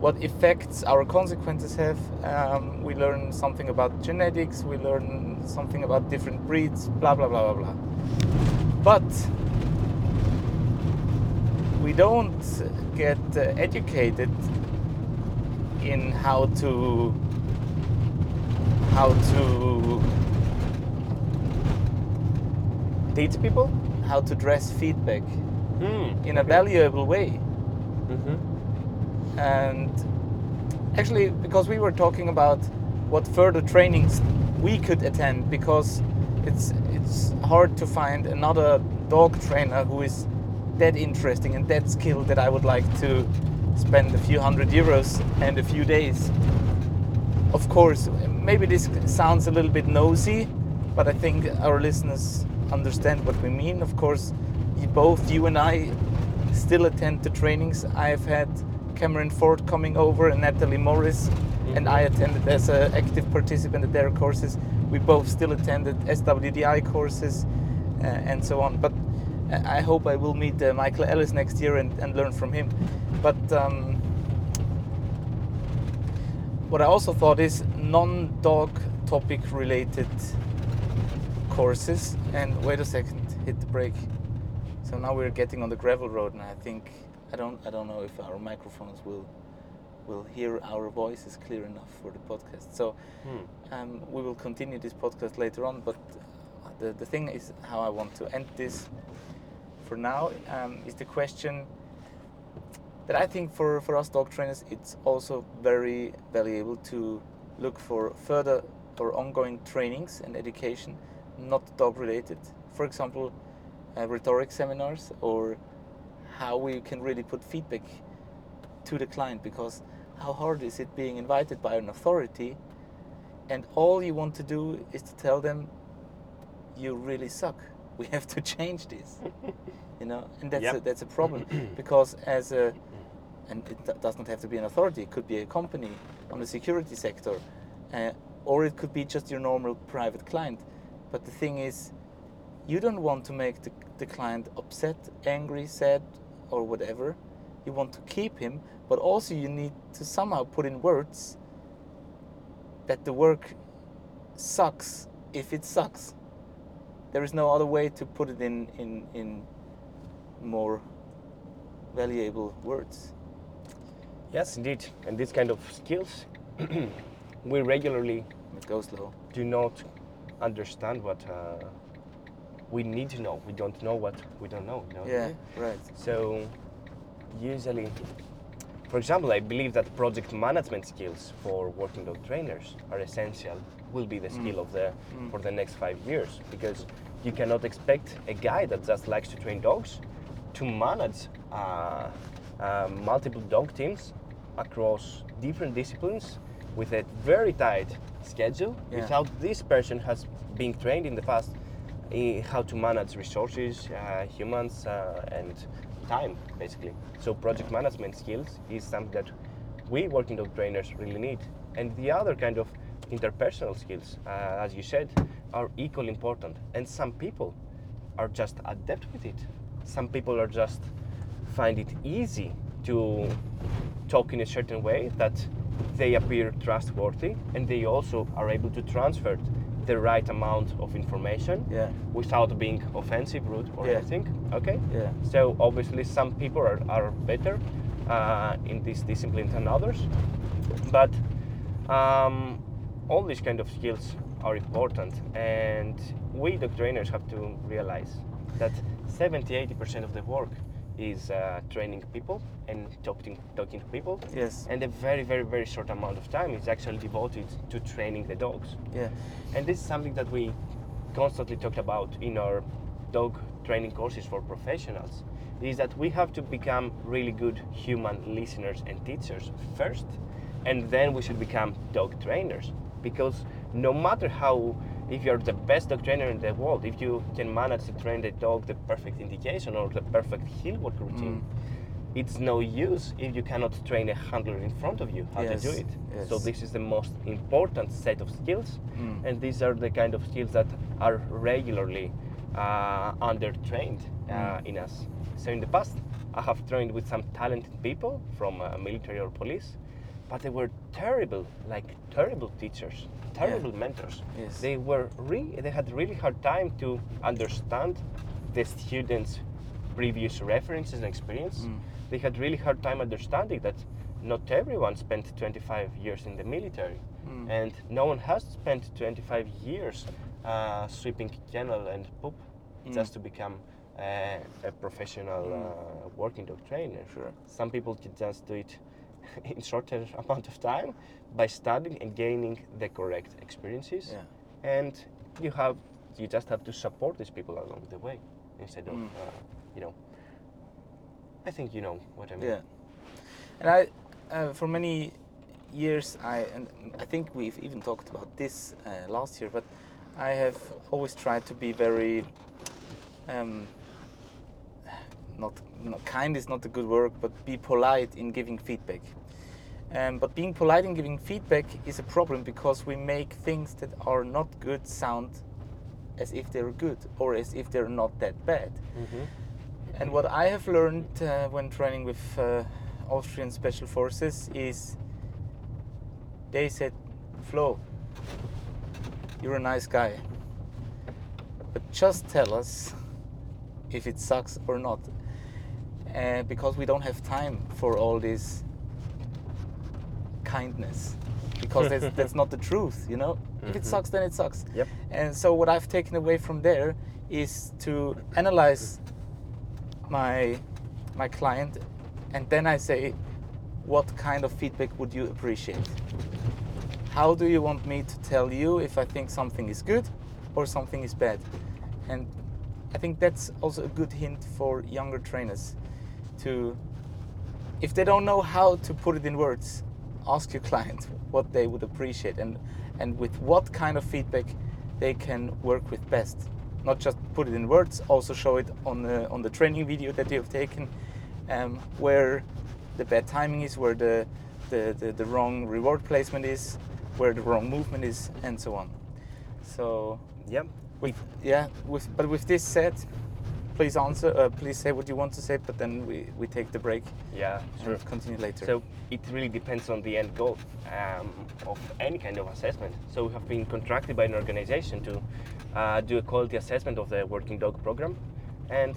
what effects our consequences have. Um, we learn something about genetics, we learn something about different breeds, blah blah blah blah blah. But we don't get uh, educated in how to how to Teach people? how to dress feedback Hmm. in a valuable way. And actually because we were talking about what further trainings we could attend because it's it's hard to find another dog trainer who is that interesting and that skilled that I would like to spend a few hundred euros and a few days. Of course, maybe this sounds a little bit nosy, but I think our listeners understand what we mean. Of course, both you and I still attend the trainings. I've had Cameron Ford coming over and Natalie Morris, and I attended as an active participant at their courses. We both still attended SWDI courses uh, and so on. But uh, I hope I will meet uh, Michael Ellis next year and, and learn from him. But um, what I also thought is non-dog topic related courses. And wait a second, hit the brake. So now we're getting on the gravel road, and I think I don't I don't know if our microphones will will hear our voices clear enough for the podcast. So Hmm. um, we will continue this podcast later on. But the the thing is how I want to end this for now um, is the question that I think for, for us dog trainers, it's also very valuable to look for further or ongoing trainings and education, not dog related. For example, uh, rhetoric seminars or how we can really put feedback to the client because how hard is it being invited by an authority and all you want to do is to tell them you really suck. We have to change this. You know and that's Yep. a, that's a problem because as a and it does not have to be an authority it could be a company on the security sector uh, or it could be just your normal private client. But the thing is you don't want to make the, the client upset angry sad or whatever. You want to keep him but also you need to somehow put in words that the work sucks if it sucks. There is no other way to put it in in in more valuable words. Yes, indeed. And these kind of skills, we regularly go slow do not understand what uh, we need to know. We don't know what we don't know. You know? yeah right So, usually, for example, I believe that project management skills for working dog trainers are essential. Will be the skill of the Mm. for the next five years because you cannot expect a guy that just likes to train dogs to manage uh, uh, multiple dog teams across different disciplines with a very tight schedule Yeah. without this person has been trained in the past how to manage resources, uh, humans, uh, and time, basically. So project management skills is something that we working dog trainers really need. And the other kind of interpersonal skills, uh, as you said, are equally important. And some people are just adept with it. Some people are just find it easy to talk in a certain way that they appear trustworthy and they also are able to transfer the right amount of information yeah without being offensive, rude, or Yeah. anything. Okay? yeah So obviously, some people are, are better uh, in this discipline than others, but um, all these kind of skills are important, and we dog trainers have to realize that 70-80% of the work is uh, training people and talking talking to people, yes. And a very very very short amount of time is actually devoted to training the dogs. yeah. And this is something that we constantly talked about in our dog training courses for professionals is that we have to become really good human listeners and teachers first and then we should become dog trainers. Because no matter how if you're the best dog trainer in the world if you can manage to train the dog the perfect indication or the perfect heel work routine it's no use if you cannot train a handler in front of you how Yes, to do it so this is the most important set of skills Mm. and these are the kind of skills that are regularly uh, under-trained uh, Mm. in us. So in the past, I have trained with some talented people from uh, military or police, but they were terrible, like terrible teachers, terrible mentors. Yes. They were re- they had really hard time to understand the students' previous references and experience. Mm. They had really hard time understanding that not everyone spent 25 years in the military, Mm. and no one has spent 25 years uh, sweeping kennel and poop Mm. just to become uh, a professional Mm. uh, working dog trainer. Sure. Some people can just do it in shorter amount of time by studying and gaining the correct experiences. Yeah. And you have you just have to support these people along the way instead of Mm. uh, you know. I think you know what I mean. Yeah. And I, uh, for many years, I and I think we've even talked about this uh, last year, but I have always tried to be very. Um, not, not kind is not a good word, but be polite in giving feedback. Um, but being polite and giving feedback is a problem because we make things that are not good sound as if they're good or as if they're not that bad. Mhm. And what I have learned uh, when training with uh, Austrian Special Forces is they said, Flo, you're a nice guy, but just tell us if it sucks or not. Uh, because we don't have time for all this kindness. Because that's, that's not the truth, you know? If it Mhm. sucks, then it sucks. Yep. And so what I've taken away from there is to analyze my my client and then I say what kind of feedback would you appreciate? How do you want me to tell you if I think something is good or something is bad? And I think that's also a good hint for younger trainers to if they don't know how to put it in words, ask your client what they would appreciate and and with what kind of feedback they can work with best. Not just put it in words, also show it on the on the training video that you have taken, um, where the bad timing is, where the, the, the, the wrong reward placement is, where the wrong movement is, and so on. So Yep. with yeah, with but with this said, please answer. Uh, please say what you want to say, but then we, we take the break Yeah. Sure. continue later. So it really depends on the end goal um, of any kind of assessment. So we have been contracted by an organization to uh, do a quality assessment of the working dog program, and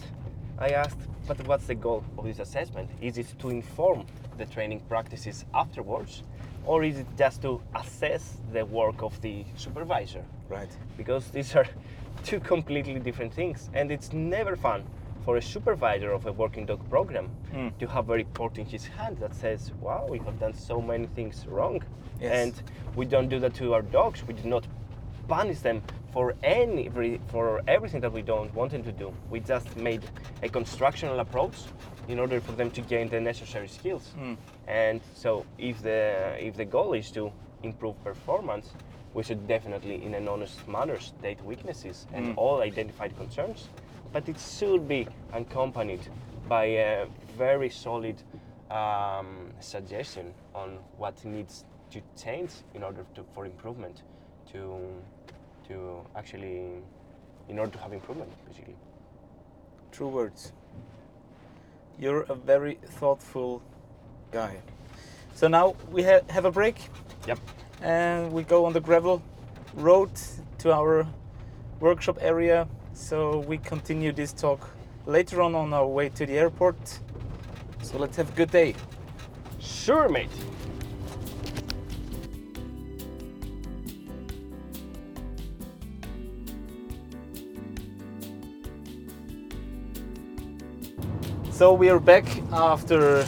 I asked, but what's the goal of this assessment? Is it to inform the training practices afterwards, or is it just to assess the work of the supervisor? right. because these are two completely different things and it's never fun for a supervisor of a working dog program Mm. to have a report in his hand that says wow we have done so many things wrong Yes. and we don't do that to our dogs we do not punish them for any for everything that we don't want them to do we just made a constructional approach in order for them to gain the necessary skills Mm. and so if the if the goal is to improve performance, we should definitely in an honest manner state weaknesses and Mm. all identified concerns, but it should be accompanied by a very solid um, suggestion on what needs to change in order to, for improvement to to actually in order to have improvement basically. True words. You're a very thoughtful guy. So now we ha- have a break Yep. And we go on the gravel road to our workshop area. So we continue this talk later on on our way to the airport. So let's have a good day. Sure, mate. So we are back after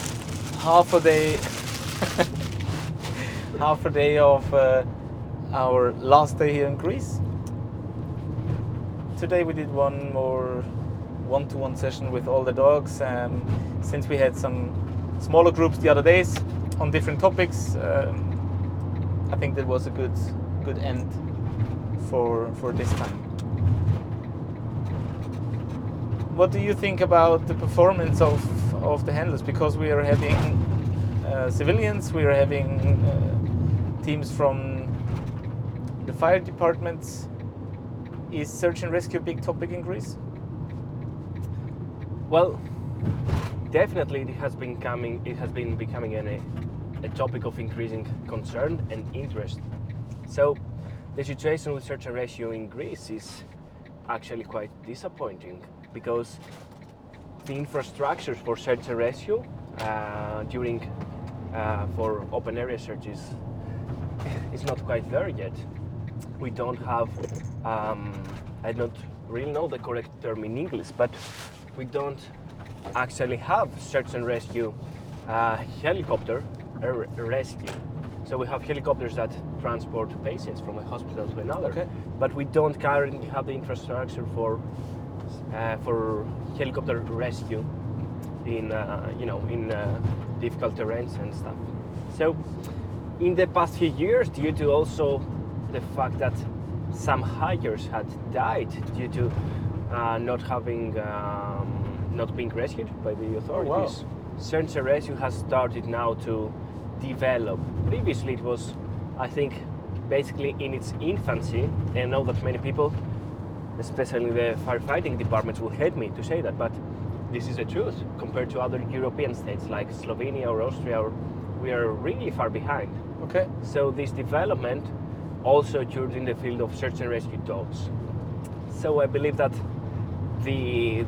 half a day, half a day of uh, our last day here in Greece. Today we did one more one-to-one session with all the dogs. Um, since we had some smaller groups the other days on different topics, um, I think that was a good good end for for this time. What do you think about the performance of, of the handlers? Because we are having uh, civilians, we are having uh, teams from the fire departments. Is search and rescue a big topic in Greece? Well, definitely it has been coming. It has been becoming an, a, topic of increasing concern and interest. So, the situation with search and rescue in Greece is actually quite disappointing because the infrastructures for search and rescue uh, during uh, for open area searches is not quite there yet. We don't have, um, I don't really know the correct term in English, but we don't actually have search and rescue uh, helicopter uh, rescue. So we have helicopters that transport patients from a hospital to another, Okay. but we don't currently have the infrastructure for uh, for helicopter rescue in uh, you know in uh, difficult terrains and stuff. So in the past few years, due to also the fact that some hikers had died due to uh, not having um, not being rescued by the authorities, search and rescue has started now to develop. Previously, it was, I think, basically in its infancy. And I know that many people especially the firefighting departments will hate me to say that, but this is the truth. Compared to other European states like Slovenia or Austria, or, we are really far behind. Okay. So this development also occurred in the field of search and rescue dogs. So I believe that the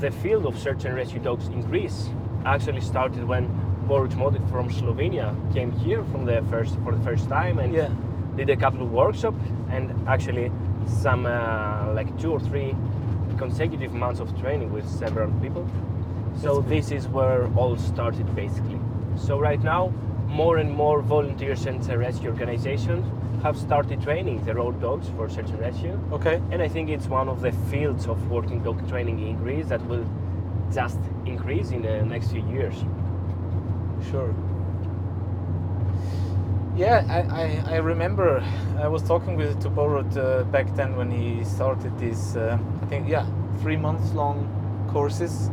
the field of search and rescue dogs in Greece actually started when Boris Modit from Slovenia came here from the first for the first time and Yeah. did a couple of workshops and actually some uh, like two or three consecutive months of training with several people. So That's this is where all started basically. So right now, more and more volunteer search and rescue organizations have started training their own dogs for search and rescue. Okay. And I think it's one of the fields of working dog training in Greece that will just increase in the next few years. Sure. Yeah, I, I, I remember I was talking with Tuborot uh, back then when he started these, uh, I think, yeah, three months long courses.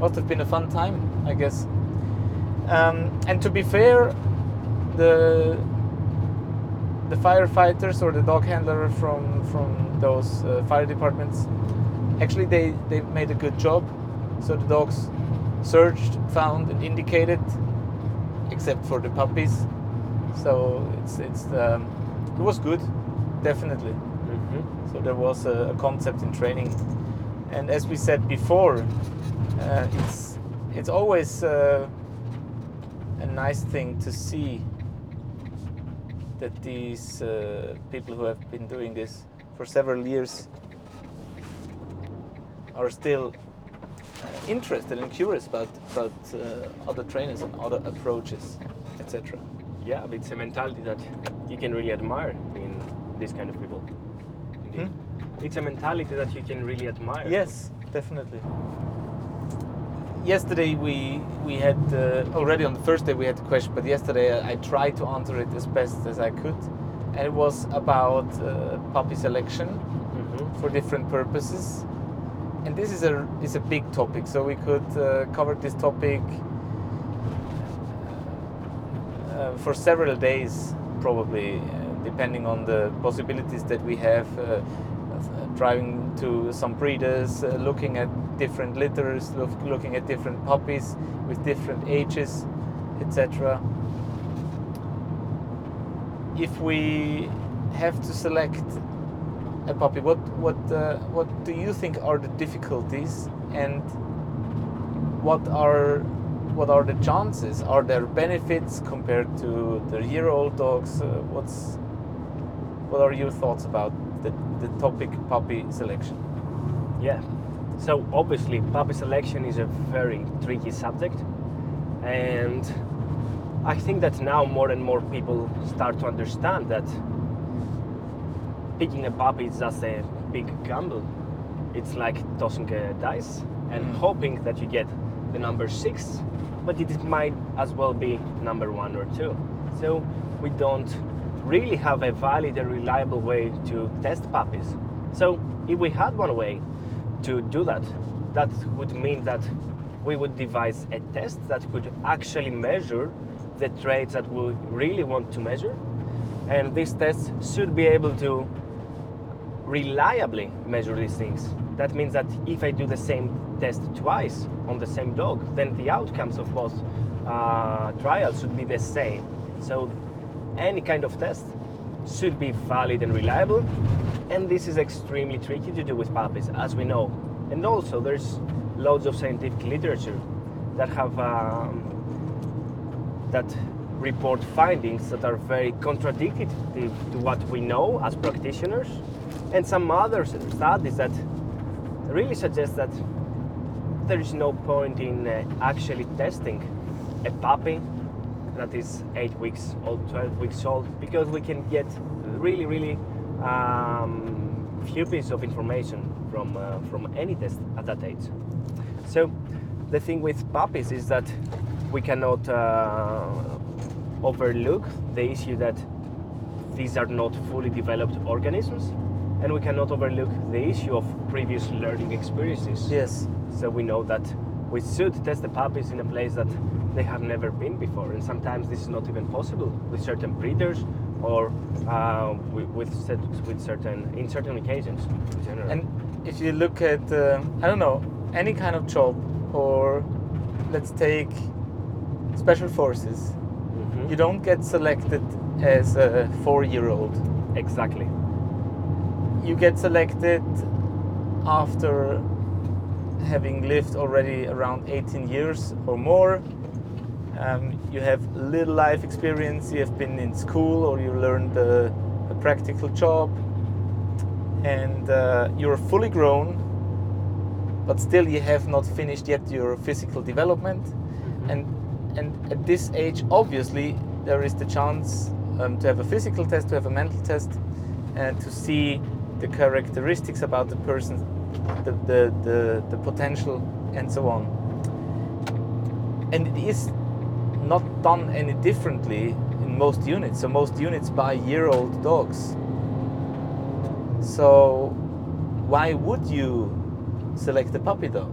Must have been a fun time, I guess. Um, and to be fair, the the firefighters or the dog handler from from those uh, fire departments actually they they made a good job. So the dogs searched, found, and indicated, except for the puppies. So it's it's um, it was good, definitely. Mm-hmm. So there was a, a concept in training, and as we said before, uh, it's it's always uh, a nice thing to see that these uh, people who have been doing this for several years are still uh, interested and curious about about uh, other trainers and other approaches, etc. Yeah, but it's a mentality that you can really admire in this kind of people. Indeed. It's a mentality that you can really admire. Yes, definitely. Yesterday we we had uh, already on the first day we had the question, but yesterday I, I tried to answer it as best as I could, and it was about uh, puppy selection Mhm. for different purposes. And this is a is a big topic, so we could uh, cover this topic uh, for several days, probably, uh, depending on the possibilities that we have. Uh, uh, driving to some breeders, uh, looking at different litters, look, looking at different puppies with different ages, etc. If we have to select a puppy, what what uh, what do you think are the difficulties, and what are what are the chances? Are there benefits compared to the year-old dogs? Uh, what's what are your thoughts about the, the topic puppy selection? Yeah. So obviously, puppy selection is a very tricky subject, and I think that now more and more people start to understand that picking a puppy is just a big gamble. It's like tossing a dice and Mm. hoping that you get the number six, but it might as well be number one or two. So we don't really have a valid and reliable way to test puppies. So if we had one way to do that, that would mean that we would devise a test that could actually measure the traits that we really want to measure. And this test should be able to reliably measure these things. That means that if I do the same test twice on the same dog, then the outcomes of both uh, trials should be the same. So any kind of test should be valid and reliable, and this is extremely tricky to do with puppies, as we know. And also, there's loads of scientific literature that have um, that report findings that are very contradictory to, to what we know as practitioners, and some other studies that really suggest that there is no point in uh, actually testing a puppy that is 8 weeks old, 12 weeks old, because we can get really, really um, few pieces of information from, uh, from any test at that age. So the thing with puppies is that we cannot uh, overlook the issue that these are not fully developed organisms, and we cannot overlook the issue of previous learning experiences. Yes. So we know that we should test the puppies in a place that they have never been before, and sometimes this is not even possible with certain breeders or uh, with, with, with certain in certain occasions. In general. And if you look at, uh, I don't know, any kind of job, or let's take special forces, Mhm. you don't get selected as a four-year-old. exactly. You get selected after having lived already around 18 years or more. Um, you have little life experience. You have been in school or you learned a, a practical job, and uh, you're fully grown, but still you have not finished yet your physical development. And and at this age, obviously, there is the chance um, to have a physical test, to have a mental test, and to see the characteristics about the person, the, the, the, the potential, and so on. And it is not done any differently in most units. So most units buy year-old dogs. So why would you select a puppy dog?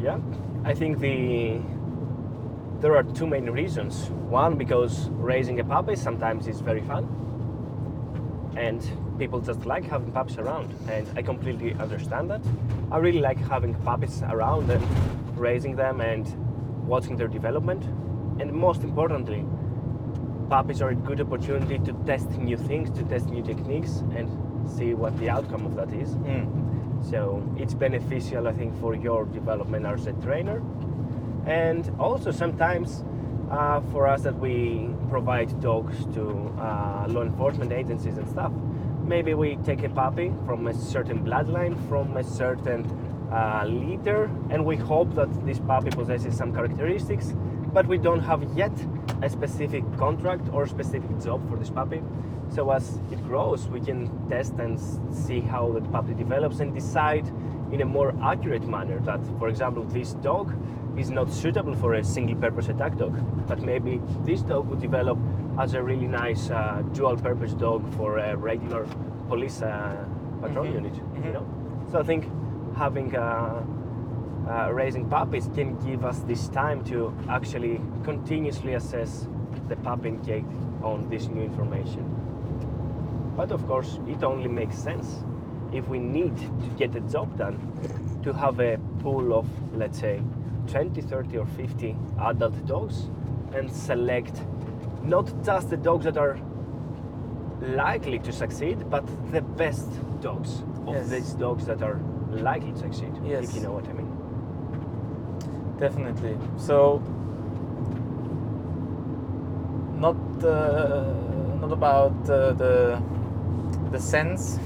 Yeah, I think the there are two main reasons. One, because raising a puppy sometimes is very fun, and people just like having puppies around, and I completely understand that. I really like having puppies around and raising them and watching their development, and most importantly, puppies are a good opportunity to test new things, to test new techniques, and see what the outcome of that is. So it's beneficial, I think, for your development as a trainer, and also sometimes uh, for us that we provide dogs to uh, law enforcement agencies and stuff. Maybe we take a puppy from a certain bloodline, from a certain uh, leader, and we hope that this puppy possesses some characteristics, but we don't have yet a specific contract or specific job for this puppy. So as it grows, we can test and see how the puppy develops and decide in a more accurate manner that, for example, this dog is not suitable for a single-purpose attack dog, but maybe this dog would develop as a really nice uh, dual-purpose dog for a regular police uh, patrol Mhm. unit. Mhm. You know, so I think having uh, uh, raising puppies can give us this time to actually continuously assess the puppy and take on this new information. But of course, it only makes sense if we need to get a job done to have a pool of, let's say, 20, 30, or 50 adult dogs and select not just the dogs that are likely to succeed, but the best dogs of Yes. these dogs that are likely to succeed, Yes. if you know what I mean. Definitely. So, not uh, not about uh, the the sense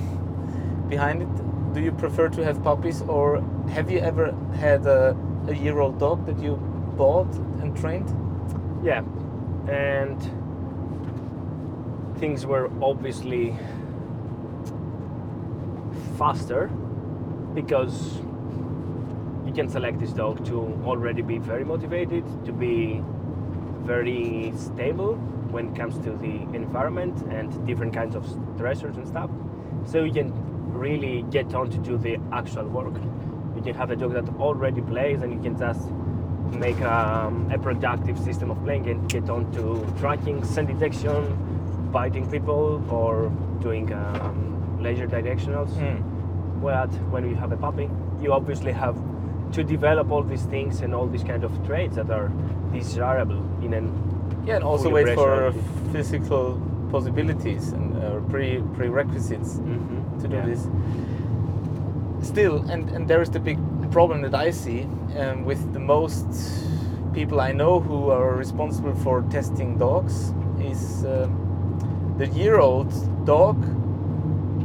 behind it. Do you prefer to have puppies, or have you ever had a, a year-old dog that you bought and trained? Yeah, and things were obviously faster because you can select this dog to already be very motivated, to be very stable when it comes to the environment and different kinds of stressors and stuff. So you can really get on to do the actual work. You can have a dog that already plays and you can just make um, a productive system of playing and get on to tracking, scent detection, biting people, or doing um, laser directionals. But when you have a puppy, you obviously have to develop all these things and all these kind of traits that are desirable in an Yeah, and also wait for physical possibilities and uh, pre prerequisites. Mhm. to do Yeah. this. Still, and, and there is the big problem that I see um, with the most people I know who are responsible for testing dogs is um, the year-old dog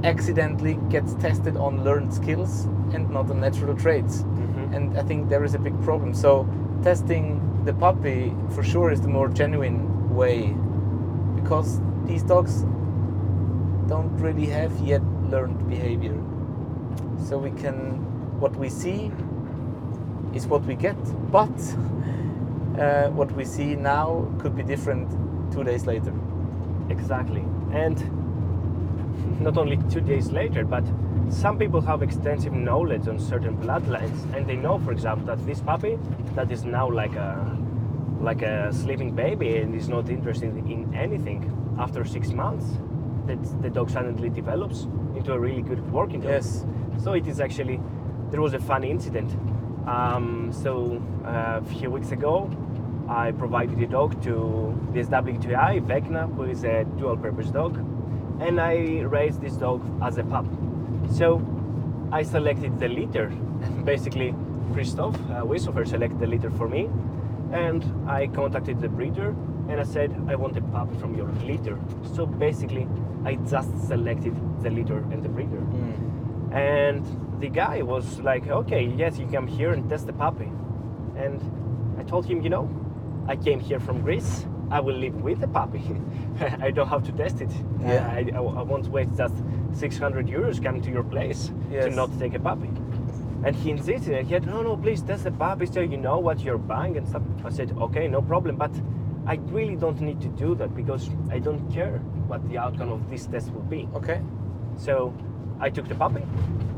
accidentally gets tested on learned skills and not on natural traits. And I think there is a big problem. So testing the puppy for sure is the more genuine way because these dogs don't really have yet learned behavior. So we can what we see is what we get, but uh, what we see now could be different two days later. Exactly. And not only two days later, but some people have extensive knowledge on certain bloodlines, and they know, for example, that this puppy that is now like a like a sleeping baby and is not interested in anything after six months, that the dog suddenly develops into a really good working dog. Yes. So it is actually there was a funny incident. Um, so uh, a few weeks ago, I provided a dog to the SW2I Vecna, who is a dual-purpose dog, and I raised this dog as a pup. So I selected the litter. Basically, Christoph uh, Wissofer selected the litter for me, and I contacted the breeder and I said I want a pup from your litter. So basically, I just selected the litter and the breeder. And the guy was like, okay, yes, you come here and test the puppy. And I told him, you know, I came here from Greece. I will live with the puppy. I don't have to test it. Yeah. I, I, I won't waste just 600 euros coming to your place Yes. to not take a puppy. And he insisted, and he had, no, no, please test the puppy so you know what you're buying and stuff. I said, okay, no problem, but I really don't need to do that because I don't care what the outcome of this test will be. Okay. So I took the puppy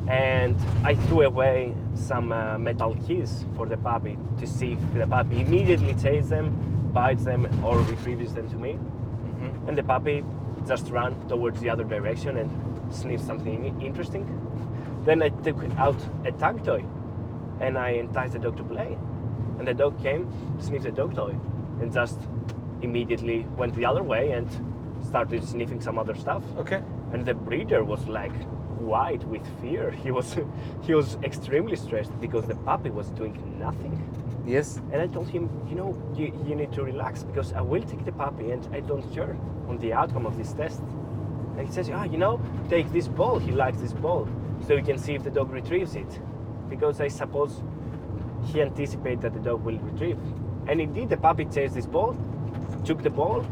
and I threw away some uh, metal keys for the puppy to see if the puppy immediately takes them, bites them, or retrieves them to me. Mhm. And the puppy just ran towards the other direction and sniffed something interesting. Then I took out a tag toy and I enticed the dog to play. And the dog came, sniffed the dog toy, and just immediately went the other way and started sniffing some other stuff Okay. and the breeder was like white with fear he was he was extremely stressed because the puppy was doing nothing Yes. and i told him you know you, you need to relax because i will take the puppy and i don't care on the outcome of this test and he says ah you know take this ball he likes this ball so you can see if the dog retrieves it because i suppose he anticipated that the dog will retrieve and indeed the puppy chased this ball took the ball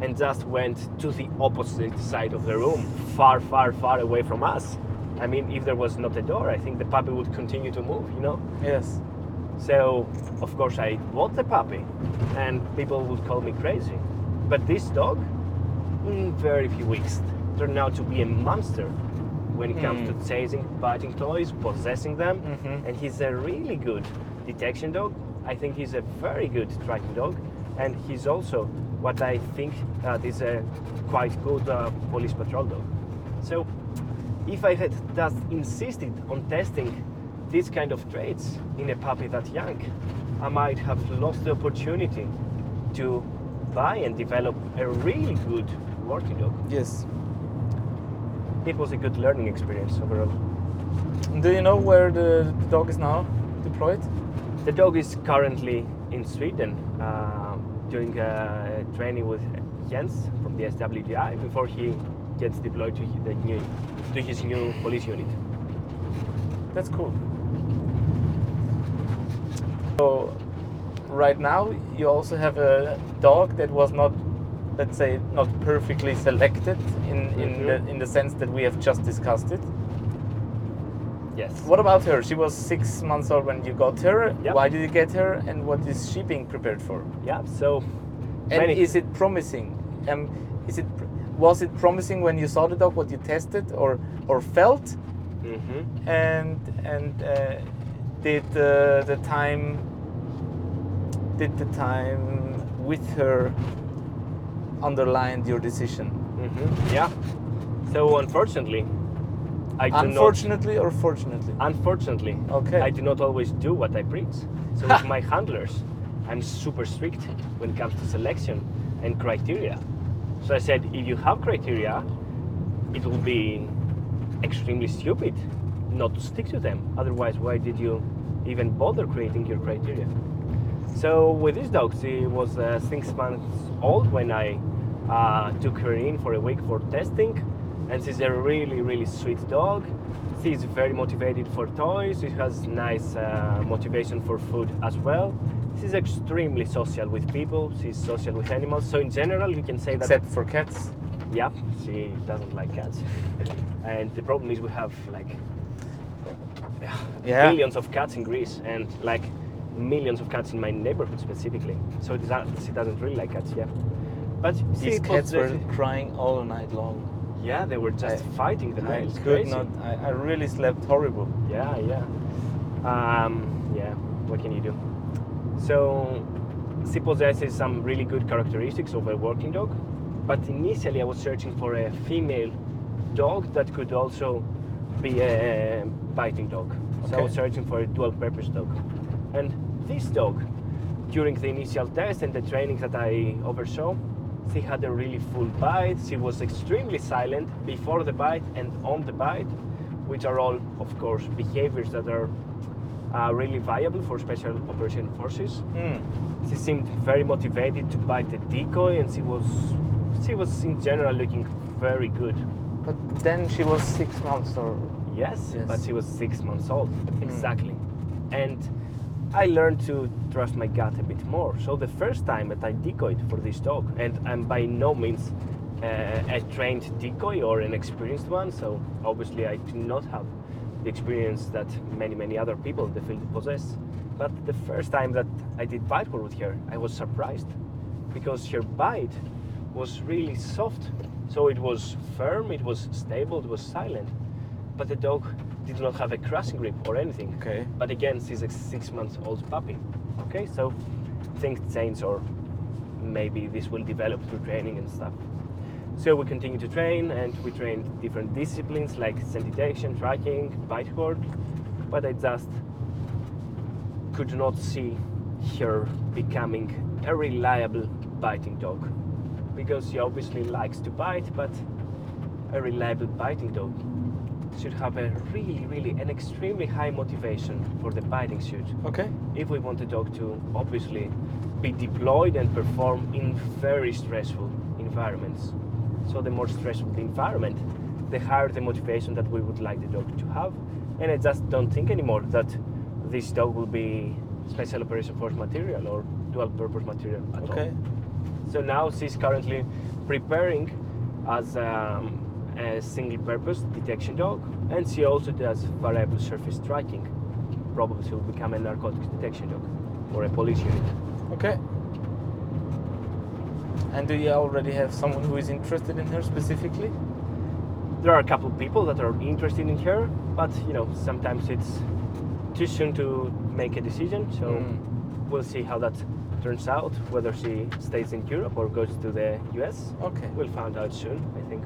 and just went to the opposite side of the room, far, far, far away from us. I mean, if there was not a door, I think the puppy would continue to move, you know? Yes. So, of course, I bought the puppy, and people would call me crazy. But this dog, in very few weeks, turned out to be a monster when it comes Mm. to chasing, biting toys, possessing them, Mhm. and he's a really good detection dog. I think he's a very good tracking dog, and he's also what I think is a quite good uh, police patrol dog. So, if I had just insisted on testing these kind of traits in a puppy that young, I might have lost the opportunity to buy and develop a really good working dog. Yes. It was a good learning experience overall. Do you know where the, the dog is now deployed? The dog is currently in Sweden uh, doing uh, training with Jens from the SWGI before he gets deployed to the new to his new police unit. That's cool. So, right now you also have a dog that was not, let's say, not perfectly selected in in Mhm. the in the sense that we have just discussed it. Yes. What about her? She was six months old when you got her. Yep. Why did you get her, and what is she being prepared for? Yeah. So. And many- is it promising? Um, is it was it promising when you saw the dog? What you tested or or felt? Mm -hmm. and and uh, did uh, the time did the time with her underlined your decision Mhm. Yeah. So unfortunately, I do unfortunately or fortunately. Unfortunately, Okay. I do not always do what I preach. So with my handlers, I'm super strict when it comes to selection and criteria. So I said, if you have criteria, it will be extremely stupid not to stick to them. Otherwise, why did you even bother creating your criteria? So with this dog, she was uh, six months old when I uh, took her in for a week for testing, and she's a really, really sweet dog. She's very motivated for toys. She has nice uh, motivation for food as well. She's extremely social with people. She's social with animals. So in general, you can say that Except for cats. yeah, she doesn't like cats. and the problem is we have like yeah, Yeah. billions of cats in Greece and like millions of cats in my neighborhood specifically. So it not- she doesn't really like cats, yeah. But she These cats were crying all night long. yeah, they were just I- fighting the I males. could crazy. not. I, I really slept horrible. Yeah, yeah. Um, yeah, what can you do? So, she possesses some really good characteristics of a working dog, but initially I was searching for a female dog that could also be a biting dog. So I was searching for a dual purpose dog. And this dog, during the initial test and the training that I oversaw, she had a really full bite. She was extremely silent before the bite and on the bite, which are all, of course, behaviors that are uh, really viable for special operation forces. Hmm. She seemed very motivated to bite the decoy, and she was she was in general looking very good. But then she was six months or. Yes, Yes. but she was six months old. Exactly. And I learned to trust my gut a bit more. So the first time that I decoyed for this dog, and I'm by no means uh, a trained decoy or an experienced one, so obviously I do not have the experience that many, many other people in the field possess. But the first time that I did bite with her, I was surprised because her bite was really soft. So it was firm, it was stable, it was silent but the dog did not have a crushing grip or anything. Okay. But again, she's a six months old puppy. Okay, so things change, or maybe this will develop through training and stuff. So we continue to train, and we train different disciplines like scent detection, tracking, bite cord. But I just could not see her becoming a reliable biting dog because she obviously likes to bite, but a reliable biting dog should have a really, really, an extremely high motivation for the biting suit. Okay. If we want the dog to obviously be deployed and perform in very stressful environments. So the more stressful the environment, the higher the motivation that we would like the dog to have. And I just don't think anymore that this dog will be special operation force material or dual purpose material at all. Okay. So now she's currently preparing as um, a single purpose detection dog and she also does variable surface tracking. Probably she will become a narcotics detection dog or a police unit. Okay. And do you already have someone who is interested in her specifically? There are a couple of people that are interested in her, but you know, sometimes it's too soon to make a decision. So Mm. we'll see how that turns out, whether she stays in Europe or goes to the US. Okay. We'll find out soon, I think.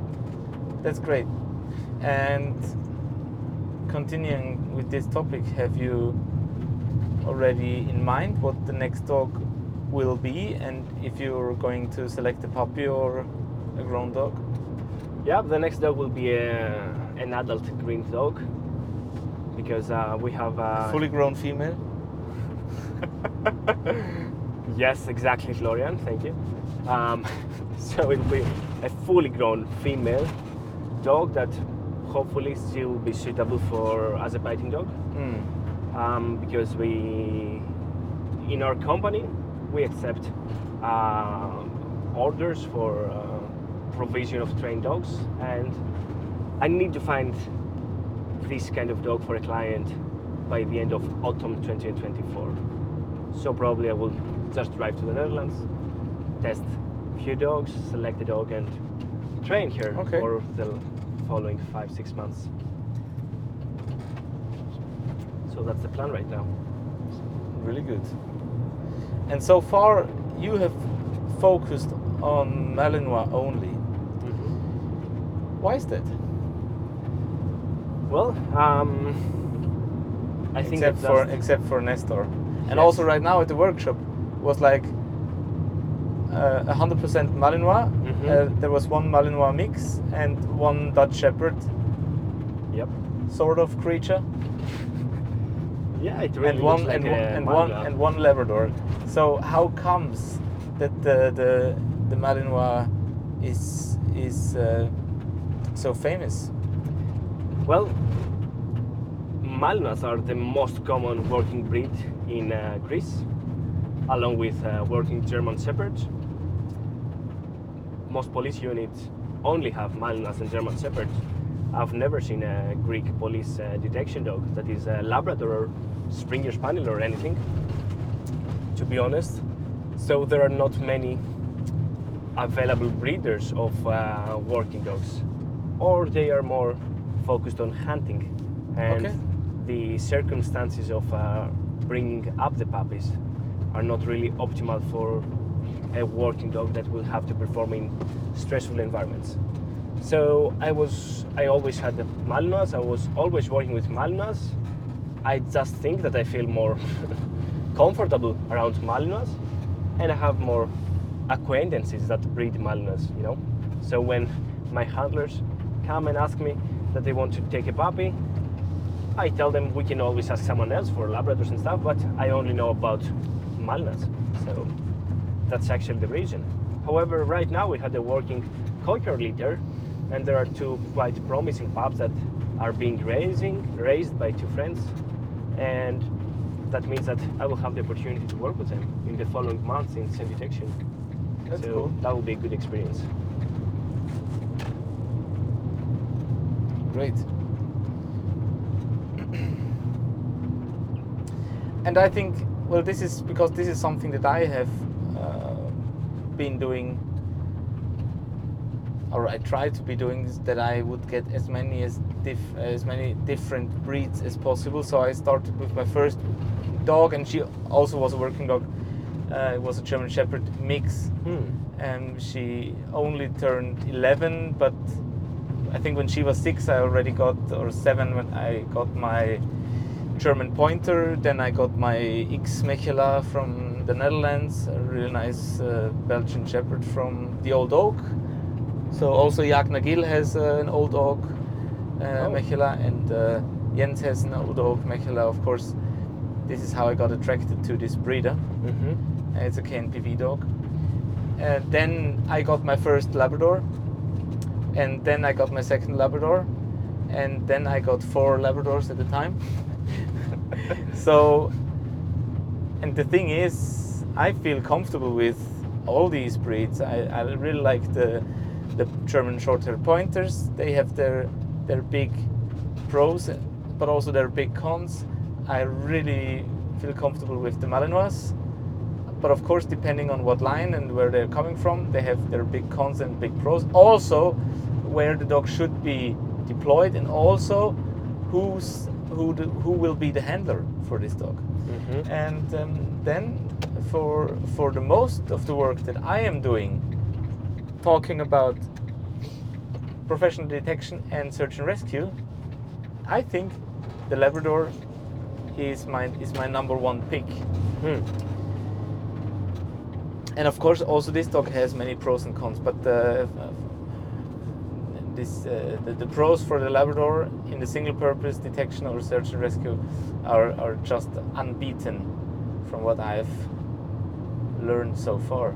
That's great. And continuing with this topic, have you already in mind what the next dog will be and if you're going to select a puppy or a grown dog? Yeah, the next dog will be a, an adult green dog because uh, we have a Fully grown female? yes, exactly, Florian. Thank you. Um, so it will be a fully grown female dog that hopefully she will be suitable for as a biting dog. Mm. um, because we in our company we accept uh, orders for uh, provision of trained dogs. And i need to find this kind of dog for a client by the end of autumn 2024 so probably i will just drive to the netherlands test a few dogs select a dog and train here Okay. for the following five six months so that's the plan right now Really good. And so far, you have focused on Malinois only. Why is that? Well, um, I think except that for except for Nestor, and Yes. also right now at the workshop was like uh, hundred percent Malinois. Mhm. Uh, there was one Malinois mix and one Dutch Shepherd Yep. sort of creature, Yeah, it really and one like and one and one and one Labrador. So how comes that the the, the Malinois is is uh, so famous? Well, Malinois are the most common working breed in uh, Greece, along with uh, working German Shepherds. Most police units only have Malinois and German Shepherds. I've never seen a Greek police uh, detection dog that is a Labrador or Springer Spaniel or anything, to be honest. So there are not many available breeders of uh, working dogs, or they are more focused on hunting, and Okay. the circumstances of uh, bringing up the puppies are not really optimal for a working dog that will have to perform in stressful environments. So I was, I always had the Malinois. I was always working with Malinois. I just think that I feel more comfortable around Malinois, and I have more acquaintances that breed Malinois. You know, so when my handlers come and ask me that they want to take a puppy, I tell them we can always ask someone else for Labradors and stuff, but I only know about Malinois. So that's actually the reason. However, right now we had a working cocker litter, and there are two quite promising pups that are being raising, raised by two friends, and that means that I will have the opportunity to work with them in the following months in scent detection. That's so cool. that will be a good experience. Great. and I think, well, this is because this is something that I have been doing, or I try to be doing, is that I would get as many as dif- as many different breeds as possible. So I started with my first dog, and she also was a working dog. Uh, it was a German Shepherd mix Hmm. and she only turned 11 but i think when she was six i already got or seven when i got my german pointer then i got my x mechelaar from the netherlands a really nice uh, belgian shepherd from the old oak so also Jagna Nagil has uh, an old oak uh, Oh. mechelaar and uh, jens has an old oak mechelaar of course this is how i got attracted to this breeder Mm-hmm. uh, It's a KNPV dog. And then I got my first Labrador, and then I got my second Labrador, and then I got four Labradors at the time. so, and the thing is, I feel comfortable with all these breeds. I, I really like the the German short-haired pointers. They have their their big pros, but also their big cons. I really feel comfortable with the Malinois but of course depending on what line and where they're coming from they have their big cons and big pros also where the dog should be deployed and also who's who the, who will be the handler for this dog Mm-hmm. and um, then for for the most of the work that I am doing talking about professional detection and search and rescue I think the Labrador is my is my number one pick Hmm. and of course also this dog has many pros and cons but uh, this uh, the, the pros for the labrador in the single purpose detection or search and rescue are, are just unbeaten from what i've learned so far.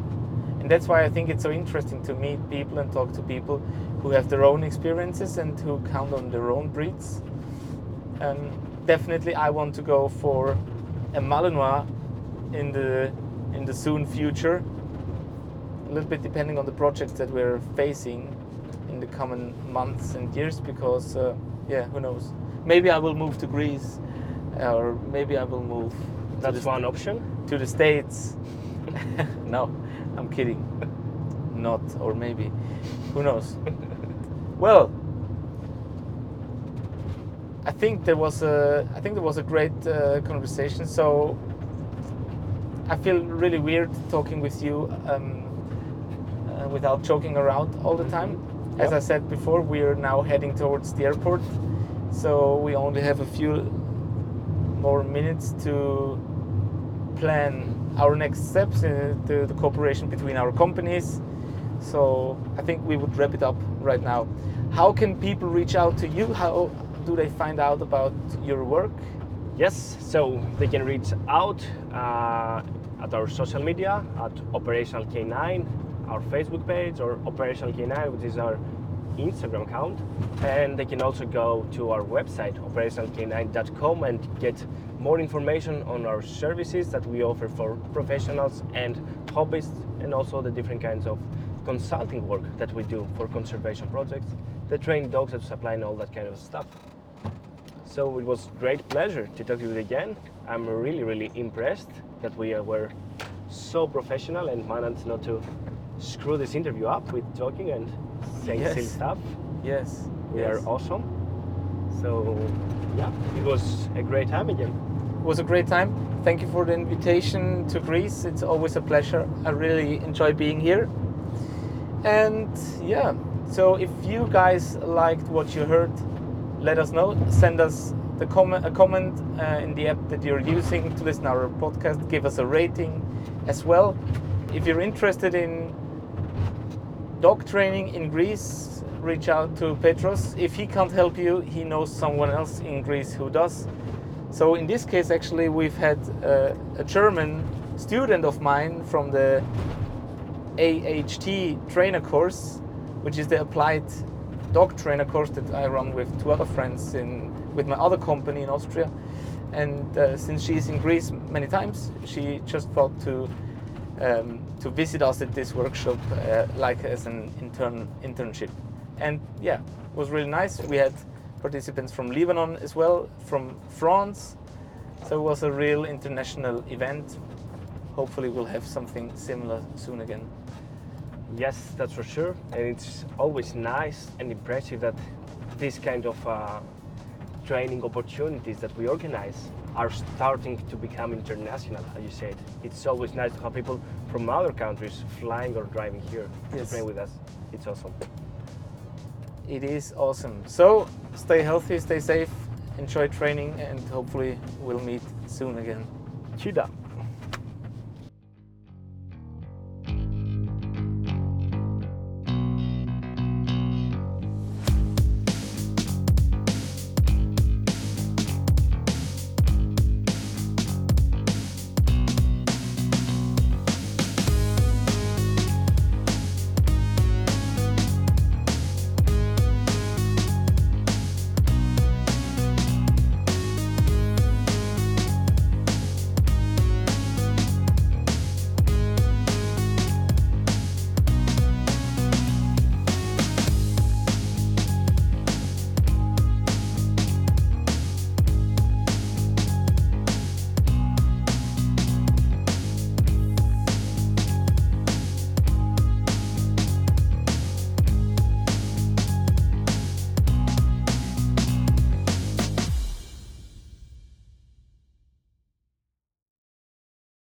And that's why i think it's so interesting to meet people and talk to people who have their own experiences and who count on their own breeds. Um, definitely i want to go for a malinois in the in the soon future. A little bit depending on the projects that we're facing in the coming months and years, because uh, yeah, who knows? Maybe I will move to Greece, or maybe I will move That's one option. to the States. no, I'm kidding. Not, or maybe, who knows? well, I think there was a I think there was a great uh, conversation. So I feel really weird talking with you um, uh, without joking around all the time. As. I said before, we are now heading towards the airport, so we only have a few more minutes to plan our next steps in the, the cooperation between our companies. So I think we would wrap it up right now. How can people reach out to you? How do they find out about your work? Yes, so they can reach out uh, at our social media at Operational K9, our Facebook page, or Operational K9, which is our Instagram account. And they can also go to our website, operationalk9.com, and get more information on our services that we offer for professionals and hobbyists, and also the different kinds of consulting work that we do for conservation projects, the train dogs that supply and all that kind of stuff. So it was great pleasure to talk to you again. I'm really, really impressed that we were so professional and managed not to screw this interview up with talking and saying Yes. silly stuff. Yes. We yes. are awesome. So yeah, it was a great time again. It was a great time. Thank you for the invitation to Greece. It's always a pleasure. I really enjoy being here. And yeah, so if you guys liked what you heard, let us know. Send us the comment, a comment uh, in the app that you're using to listen to our podcast. Give us a rating as well. If you're interested in dog training in Greece, reach out to Petros. If he can't help you, he knows someone else in Greece who does. So in this case, actually, we've had uh, a German student of mine from the AHT trainer course, which is the applied dog trainer course that I run with two other friends in with my other company in Austria. And uh, since she's in Greece many times, she just thought to um, to visit us at this workshop, uh, like as an intern internship. And yeah, it was really nice. We had participants from Lebanon as well, from France. So it was a real international event. Hopefully, we'll have something similar soon again. Yes, that's for sure. And it's always nice and impressive that this kind of uh, training opportunities that we organize are starting to become international, as you said. It's always nice to have people from other countries flying or driving here Yes. to train with us. It's awesome. It is awesome. So stay healthy, stay safe, enjoy training, and hopefully we'll meet soon again. Cheetah.